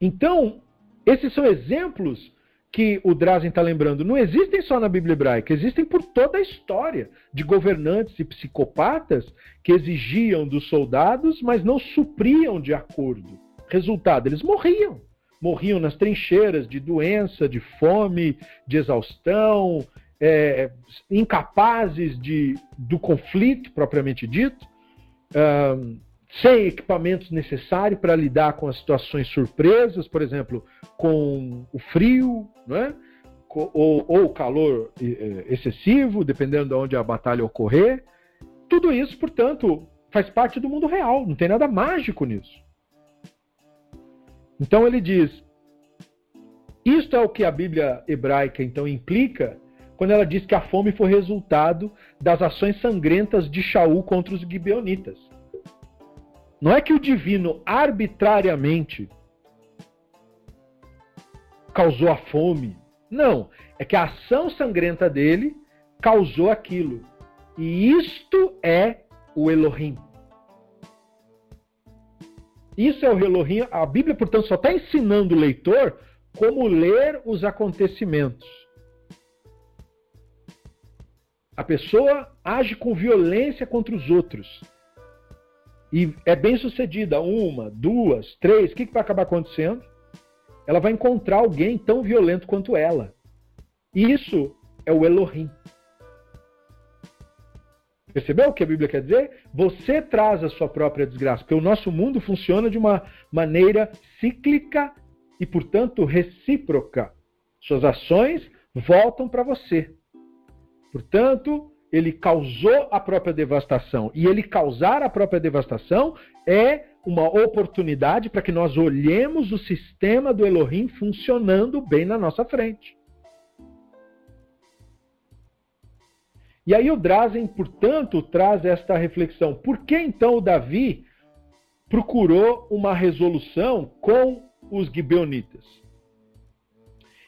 Então, esses são exemplos que o Drazen está lembrando. Não existem só na Bíblia hebraica, existem por toda a história de governantes e psicopatas que exigiam dos soldados, mas não supriam de acordo. Resultado, eles morriam. Morriam nas trincheiras de doença, de fome, de exaustão, é, incapazes de, do conflito propriamente dito sem equipamentos necessários para lidar com as situações surpresas, por exemplo, com o frio, né? ou, ou o calor excessivo, dependendo de onde a batalha ocorrer. Tudo isso, portanto, faz parte do mundo real, não tem nada mágico nisso. Então ele diz: isto é o que a Bíblia hebraica então implica quando ela diz que a fome foi resultado das ações sangrentas de Shaul contra os gibeonitas. Não é que o divino arbitrariamente causou a fome. Não, é que a ação sangrenta dele causou aquilo. E isto é o Elohim. Isso é o Elohim. A Bíblia, portanto, só está ensinando o leitor como ler os acontecimentos. A pessoa age com violência contra os outros. E é bem sucedida, uma, duas, três, o que, que vai acabar acontecendo? Ela vai encontrar alguém tão violento quanto ela. E isso é o Elohim. Percebeu o que a Bíblia quer dizer? Você traz a sua própria desgraça, porque o nosso mundo funciona de uma maneira cíclica e, portanto, recíproca. Suas ações voltam para você. Portanto, ele causou a própria devastação. E ele causar a própria devastação é uma oportunidade para que nós olhemos o sistema do Elohim funcionando bem na nossa frente. E aí o Drazen, portanto, traz esta reflexão. Por que então o Davi procurou uma resolução com os gibeonitas?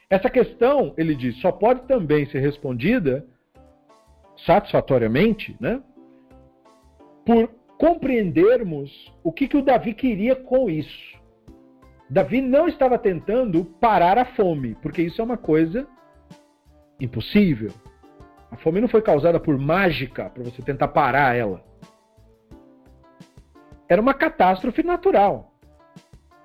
Essa questão, ele diz, só pode também ser respondida satisfatoriamente, né? Por compreendermos o que, que o Davi queria com isso. Davi não estava tentando parar a fome, porque isso é uma coisa impossível. A fome não foi causada por mágica para você tentar parar ela. Era uma catástrofe natural.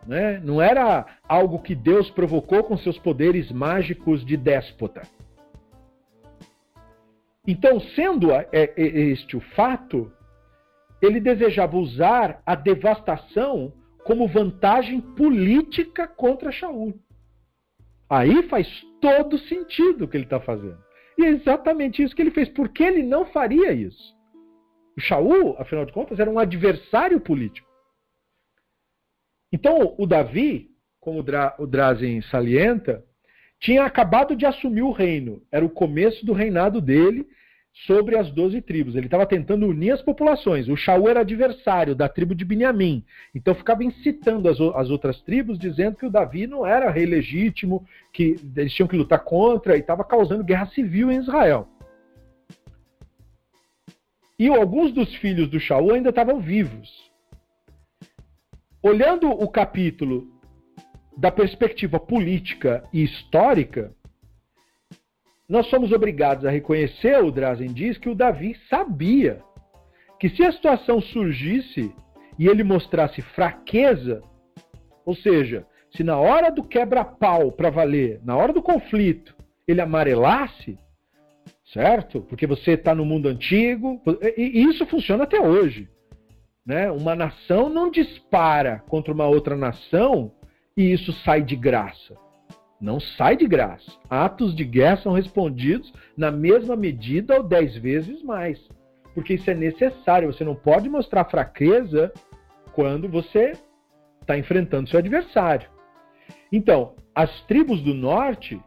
Né? Não era algo que Deus provocou com seus poderes mágicos de déspota. Então, sendo é, é, este o fato, ele desejava usar a devastação como vantagem política contra Shaul. Aí faz todo sentido o que ele está fazendo. E é exatamente isso que ele fez. Por que ele não faria isso? O Shaul, afinal de contas, era um adversário político. Então, o Davi, como o Drazen salienta, tinha acabado de assumir o reino. Era o começo do reinado dele sobre as doze tribos. Ele estava tentando unir as populações. O Shaul era adversário da tribo de Benjamim. Então ficava incitando as, as, outras tribos, dizendo que o Davi não era rei legítimo, que eles tinham que lutar contra e estava causando guerra civil em Israel. E alguns dos filhos do Shaul ainda estavam vivos. Olhando o capítulo da perspectiva política e histórica, nós somos obrigados a reconhecer, o Drazen diz, que o Davi sabia que se a situação surgisse e ele mostrasse fraqueza, ou seja, se na hora do quebra-pau para valer, na hora do conflito, ele amarelasse, certo? Porque você está no mundo antigo, e isso funciona até hoje. Né? Uma nação não dispara contra uma outra nação e isso sai de graça. Não sai de graça. Atos de guerra são respondidos na mesma medida ou dez vezes mais. Porque isso é necessário. Você não pode mostrar fraqueza quando você está enfrentando seu adversário. Então, as tribos do norte,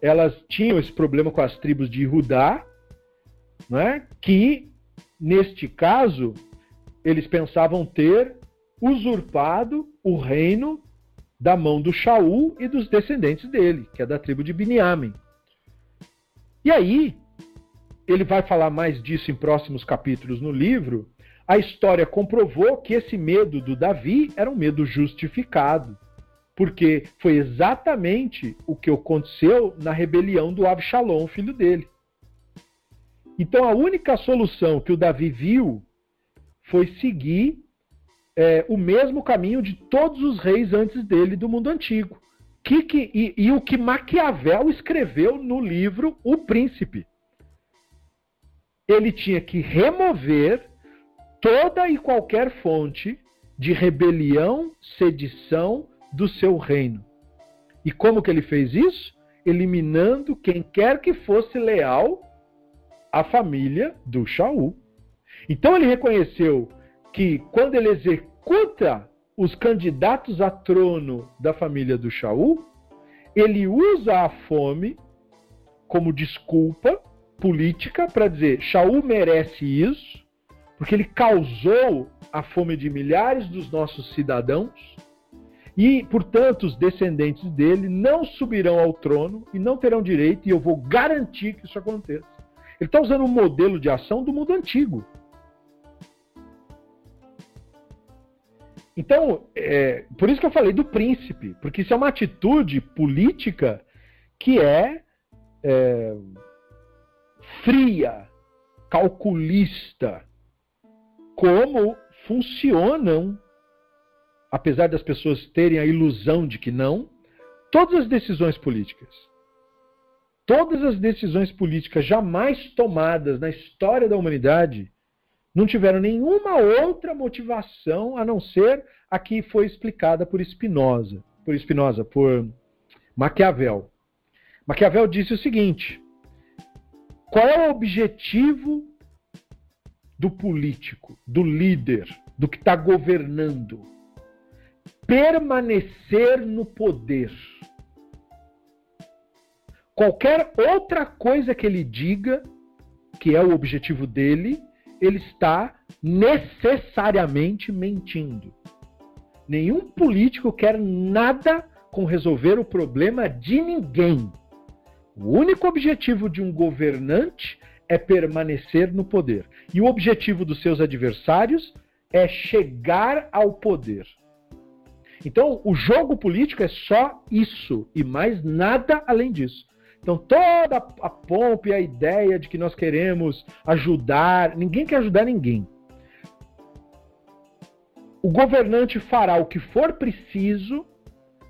elas tinham esse problema com as tribos de Judá, né, que, neste caso, eles pensavam ter usurpado o reino da mão do Shaul e dos descendentes dele, que é da tribo de Biniamim. E aí, ele vai falar mais disso em próximos capítulos no livro. A história comprovou que esse medo do Davi era um medo justificado, porque foi exatamente o que aconteceu na rebelião do Absalom, filho dele. Então a única solução que o Davi viu foi seguir é, o mesmo caminho de todos os reis antes dele do mundo antigo. Que, que, e, e o que Maquiavel escreveu no livro O Príncipe. Ele tinha que remover toda e qualquer fonte de rebelião, sedição do seu reino. E como que ele fez isso? Eliminando quem quer que fosse leal à família do Shaul. Então ele reconheceu que quando ele executa os candidatos a trono da família do Shaul, ele usa a fome como desculpa política para dizer Shaul merece isso, porque ele causou a fome de milhares dos nossos cidadãos e, portanto, os descendentes dele não subirão ao trono e não terão direito, e eu vou garantir que isso aconteça. Ele está usando um modelo de ação do mundo antigo. Então, é, por isso que eu falei do príncipe, porque isso é uma atitude política que é, é fria, calculista, como funcionam, apesar das pessoas terem a ilusão de que não, todas as decisões políticas. Todas as decisões políticas jamais tomadas na história da humanidade não tiveram nenhuma outra motivação a não ser a que foi explicada por Spinoza, por Spinoza, por Maquiavel. Maquiavel disse o seguinte: qual é o objetivo do político, do líder, do que está governando? Permanecer no poder. Qualquer outra coisa que ele diga, que é o objetivo dele, ele está necessariamente mentindo. Nenhum político quer nada com resolver o problema de ninguém. O único objetivo de um governante é permanecer no poder. E o objetivo dos seus adversários é chegar ao poder. Então, o jogo político é só isso e mais nada além disso. Então, toda a pompa e a ideia de que nós queremos ajudar, ninguém quer ajudar ninguém. O governante fará o que for preciso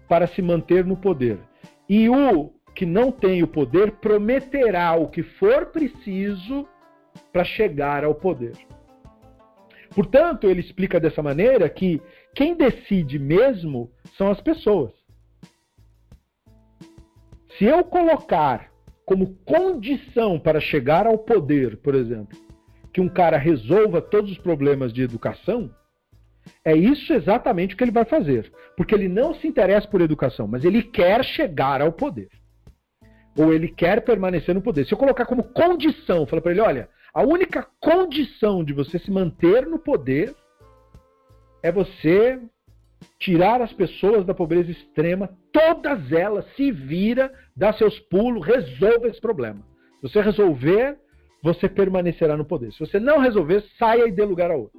para se manter no poder. E o que não tem o poder prometerá o que for preciso para chegar ao poder. Portanto, ele explica dessa maneira que quem decide mesmo são as pessoas. Se eu colocar como condição para chegar ao poder, por exemplo, que um cara resolva todos os problemas de educação, é isso exatamente o que ele vai fazer. Porque ele não se interessa por educação, mas ele quer chegar ao poder. Ou ele quer permanecer no poder. Se eu colocar como condição, falar para ele: olha, a única condição de você se manter no poder é você tirar as pessoas da pobreza extrema, todas elas se vira, dá seus pulos, resolva esse problema. Se você resolver, você permanecerá no poder. Se você não resolver, saia e dê lugar a outro.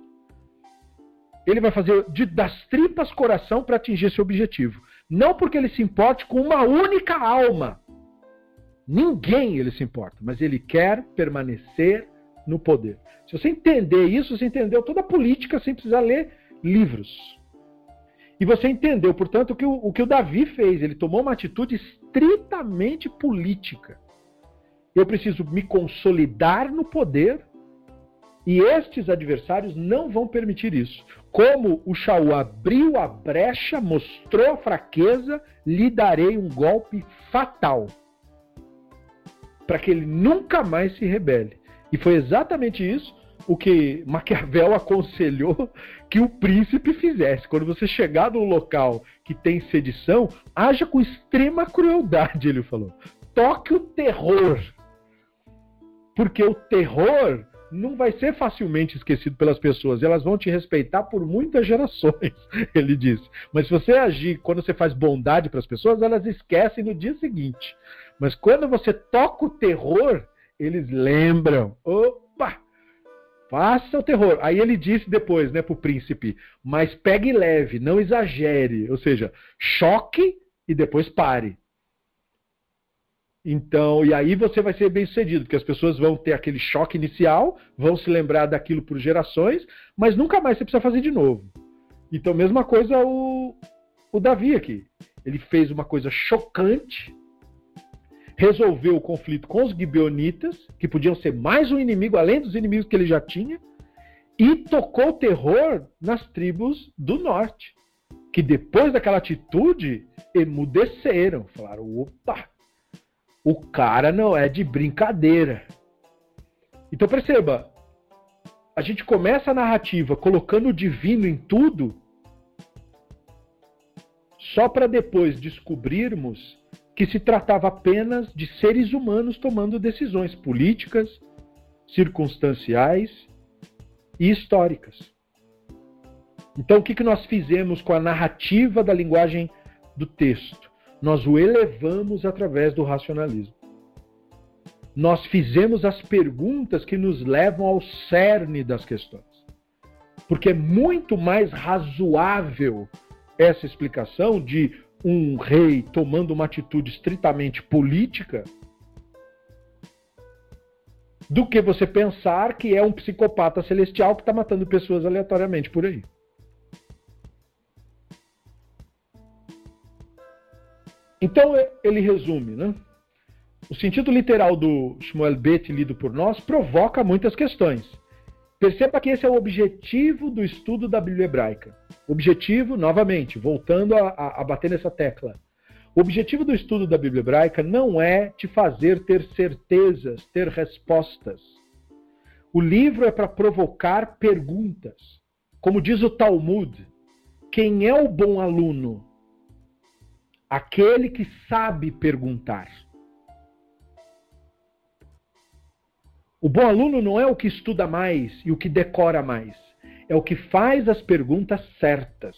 Ele vai fazer de, das tripas coração para atingir esse objetivo. Não porque ele se importe com uma única alma. Ninguém ele se importa, mas ele quer permanecer no poder. Se você entender isso, você entendeu toda a política sem precisar ler livros. E você entendeu, portanto, que o, o que o Davi fez. Ele tomou uma atitude estritamente política. Eu preciso me consolidar no poder e estes adversários não vão permitir isso. Como o Shaul abriu a brecha, mostrou a fraqueza, lhe darei um golpe fatal. Para que ele nunca mais se rebele. E foi exatamente isso o que Maquiavel aconselhou que o príncipe fizesse. Quando você chegar num local que tem sedição, haja com extrema crueldade, ele falou. Toque o terror. Porque o terror não vai ser facilmente esquecido pelas pessoas. Elas vão te respeitar por muitas gerações, ele disse. Mas se você agir quando você faz bondade para as pessoas, elas esquecem no dia seguinte. Mas quando você toca o terror, eles lembram. Opa! Faça o terror. Aí ele disse depois, né, pro príncipe, mas pegue leve, não exagere. Ou seja, choque e depois pare. Então, e aí você vai ser bem sucedido, porque as pessoas vão ter aquele choque inicial, vão se lembrar daquilo por gerações, mas nunca mais você precisa fazer de novo. Então, mesma coisa o, o Davi aqui. Ele fez uma coisa chocante, resolveu o conflito com os gibeonitas, que podiam ser mais um inimigo além dos inimigos que ele já tinha, e tocou terror nas tribos do norte, que depois daquela atitude emudeceram, falaram: opa, o cara não é de brincadeira. Então perceba, a gente começa a narrativa colocando o divino em tudo, só para depois descobrirmos que se tratava apenas de seres humanos tomando decisões políticas, circunstanciais e históricas. Então, o que, que nós fizemos com a narrativa da linguagem do texto? Nós o elevamos através do racionalismo. Nós fizemos as perguntas que nos levam ao cerne das questões. Porque é muito mais razoável essa explicação de um rei tomando uma atitude estritamente política do que você pensar que é um psicopata celestial que está matando pessoas aleatoriamente por aí. Então ele resume, né? O sentido literal do Shmuel Bet lido por nós provoca muitas questões. Perceba que esse é o objetivo do estudo da Bíblia hebraica. Objetivo, novamente, voltando a, a, a bater nessa tecla. O objetivo do estudo da Bíblia hebraica não é te fazer ter certezas, ter respostas. O livro é para provocar perguntas. Como diz o Talmud, quem é o bom aluno? Aquele que sabe perguntar. O bom aluno não é o que estuda mais e o que decora mais. É o que faz as perguntas certas.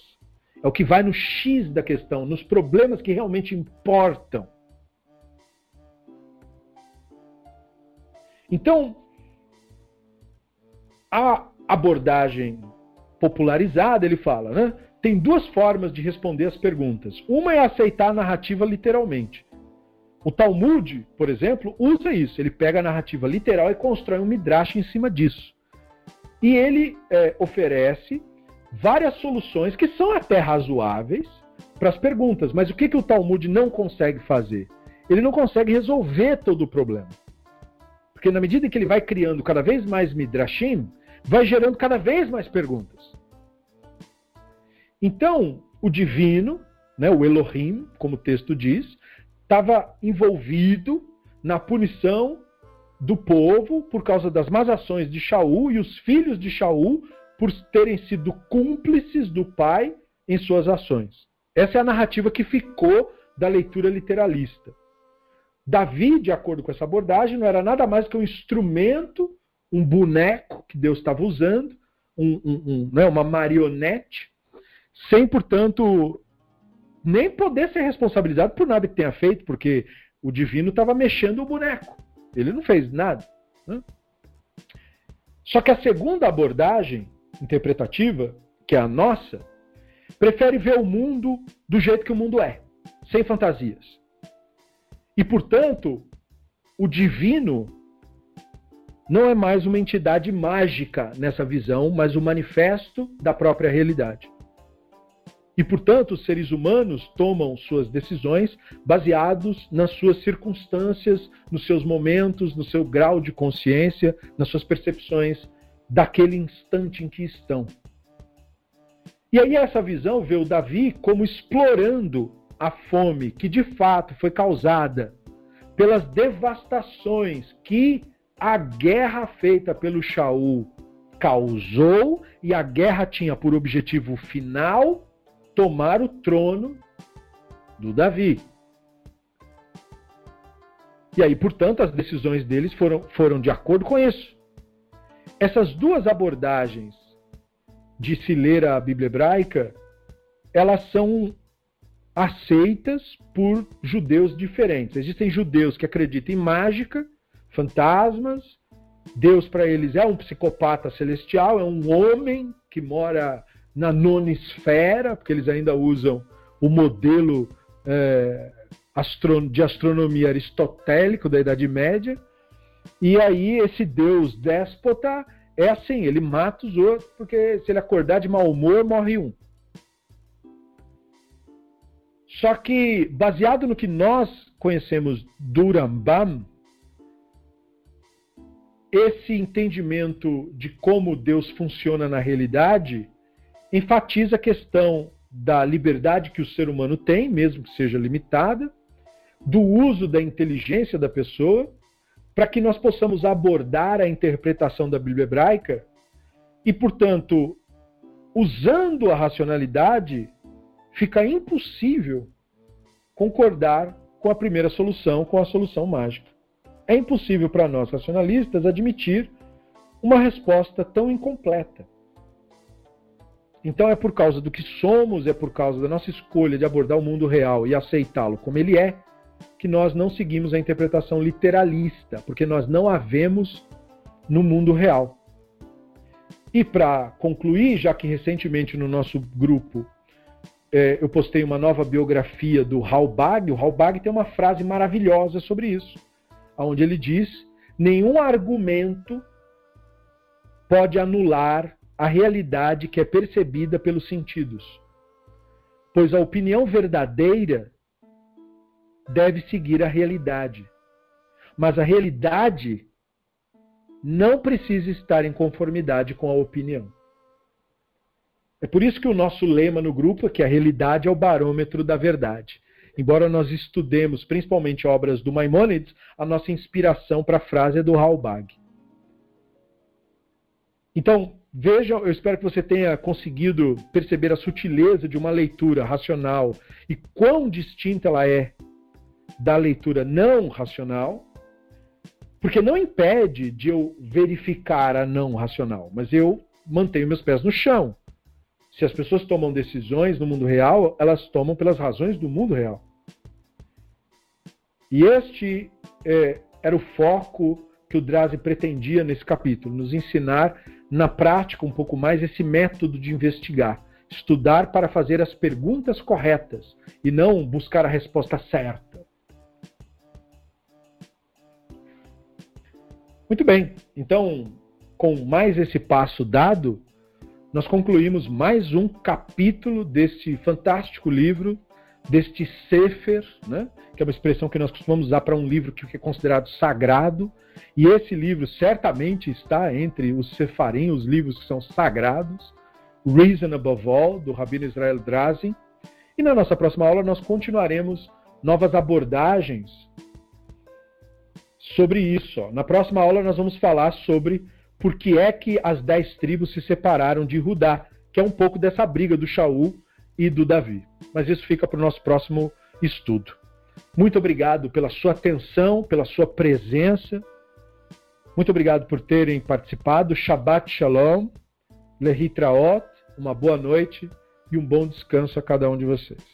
É o que vai no X da questão, nos problemas que realmente importam. Então, a abordagem popularizada, ele fala, né? Tem duas formas de responder as perguntas. Uma é aceitar a narrativa literalmente. O Talmud, por exemplo, usa isso. Ele pega a narrativa literal e constrói um midrash em cima disso. E ele é, oferece várias soluções que são até razoáveis para as perguntas. Mas o que, que o Talmud não consegue fazer? Ele não consegue resolver todo o problema. Porque na medida que ele vai criando cada vez mais midrashim, vai gerando cada vez mais perguntas. Então, o divino, né, o Elohim, como o texto diz, estava envolvido na punição do povo por causa das más ações de Shaul e os filhos de Shaul por terem sido cúmplices do pai em suas ações. Essa é a narrativa que ficou da leitura literalista. Davi, de acordo com essa abordagem, não era nada mais que um instrumento, um boneco que Deus estava usando, um, um, um, né, uma marionete, sem, portanto, nem poder ser responsabilizado por nada que tenha feito, porque o divino estava mexendo o boneco. Ele não fez nada. Né? Só que a segunda abordagem interpretativa, que é a nossa, prefere ver o mundo do jeito que o mundo é, sem fantasias. E, portanto, o divino não é mais uma entidade mágica nessa visão, mas o manifesto da própria realidade. E, portanto, os seres humanos tomam suas decisões baseados nas suas circunstâncias, nos seus momentos, no seu grau de consciência, nas suas percepções daquele instante em que estão. E aí essa visão vê o Davi como explorando a fome que de fato foi causada pelas devastações que a guerra feita pelo Shaul causou, e a guerra tinha por objetivo final tomar o trono do Davi. E aí, portanto, as decisões deles foram, foram de acordo com isso. Essas duas abordagens de se ler a Bíblia hebraica, elas são aceitas por judeus diferentes. Existem judeus que acreditam em mágica, fantasmas. Deus para eles é um psicopata celestial, é um homem que mora na nona esfera, porque eles ainda usam o modelo é, de astronomia aristotélico da Idade Média. E aí esse Deus déspota é assim, ele mata os outros, porque se ele acordar de mau humor, morre um. Só que, baseado no que nós conhecemos do Rambam, esse entendimento de como Deus funciona na realidade enfatiza a questão da liberdade que o ser humano tem, mesmo que seja limitada, do uso da inteligência da pessoa, para que nós possamos abordar a interpretação da Bíblia hebraica e, portanto, usando a racionalidade, fica impossível concordar com a primeira solução, com a solução mágica. É impossível para nós racionalistas admitir uma resposta tão incompleta. Então é por causa do que somos, é por causa da nossa escolha de abordar o mundo real e aceitá-lo como ele é, que nós não seguimos a interpretação literalista, porque nós não a vemos no mundo real. E para concluir, já que recentemente no nosso grupo é, eu postei uma nova biografia do Halbag, o Halbag tem uma frase maravilhosa sobre isso, onde ele diz: nenhum argumento pode anular a realidade que é percebida pelos sentidos, pois a opinião verdadeira deve seguir a realidade, mas a realidade não precisa estar em conformidade com a opinião. É por isso que o nosso lema no grupo é que a realidade é o barômetro da verdade. Embora nós estudemos principalmente obras do Maimonides, a nossa inspiração para a frase é do Halbag. Então, veja, eu espero que você tenha conseguido perceber a sutileza de uma leitura racional e quão distinta ela é da leitura não racional, porque não impede de eu verificar a não racional, mas eu mantenho meus pés no chão. Se as pessoas tomam decisões no mundo real, elas tomam pelas razões do mundo real. E este é, era o foco que o Drazi pretendia nesse capítulo, nos ensinar na prática um pouco mais esse método de investigar, estudar para fazer as perguntas corretas e não buscar a resposta certa. Muito bem, então, com mais esse passo dado, nós concluímos mais um capítulo deste fantástico livro, deste Sefer, né? que é uma expressão que nós costumamos usar para um livro que é considerado sagrado. E esse livro certamente está entre os Sefarim, os livros que são sagrados, Reason Above All, do Rabino Israel Drazin. E na nossa próxima aula nós continuaremos novas abordagens sobre isso. Na próxima aula nós vamos falar sobre por que é que as dez tribos se separaram de Rudá, que é um pouco dessa briga do Shaul e do Davi. Mas isso fica para o nosso próximo estudo. Muito obrigado pela sua atenção, pela sua presença. Muito obrigado por terem participado. Shabbat Shalom, Lehitraot, uma boa noite e um bom descanso a cada um de vocês.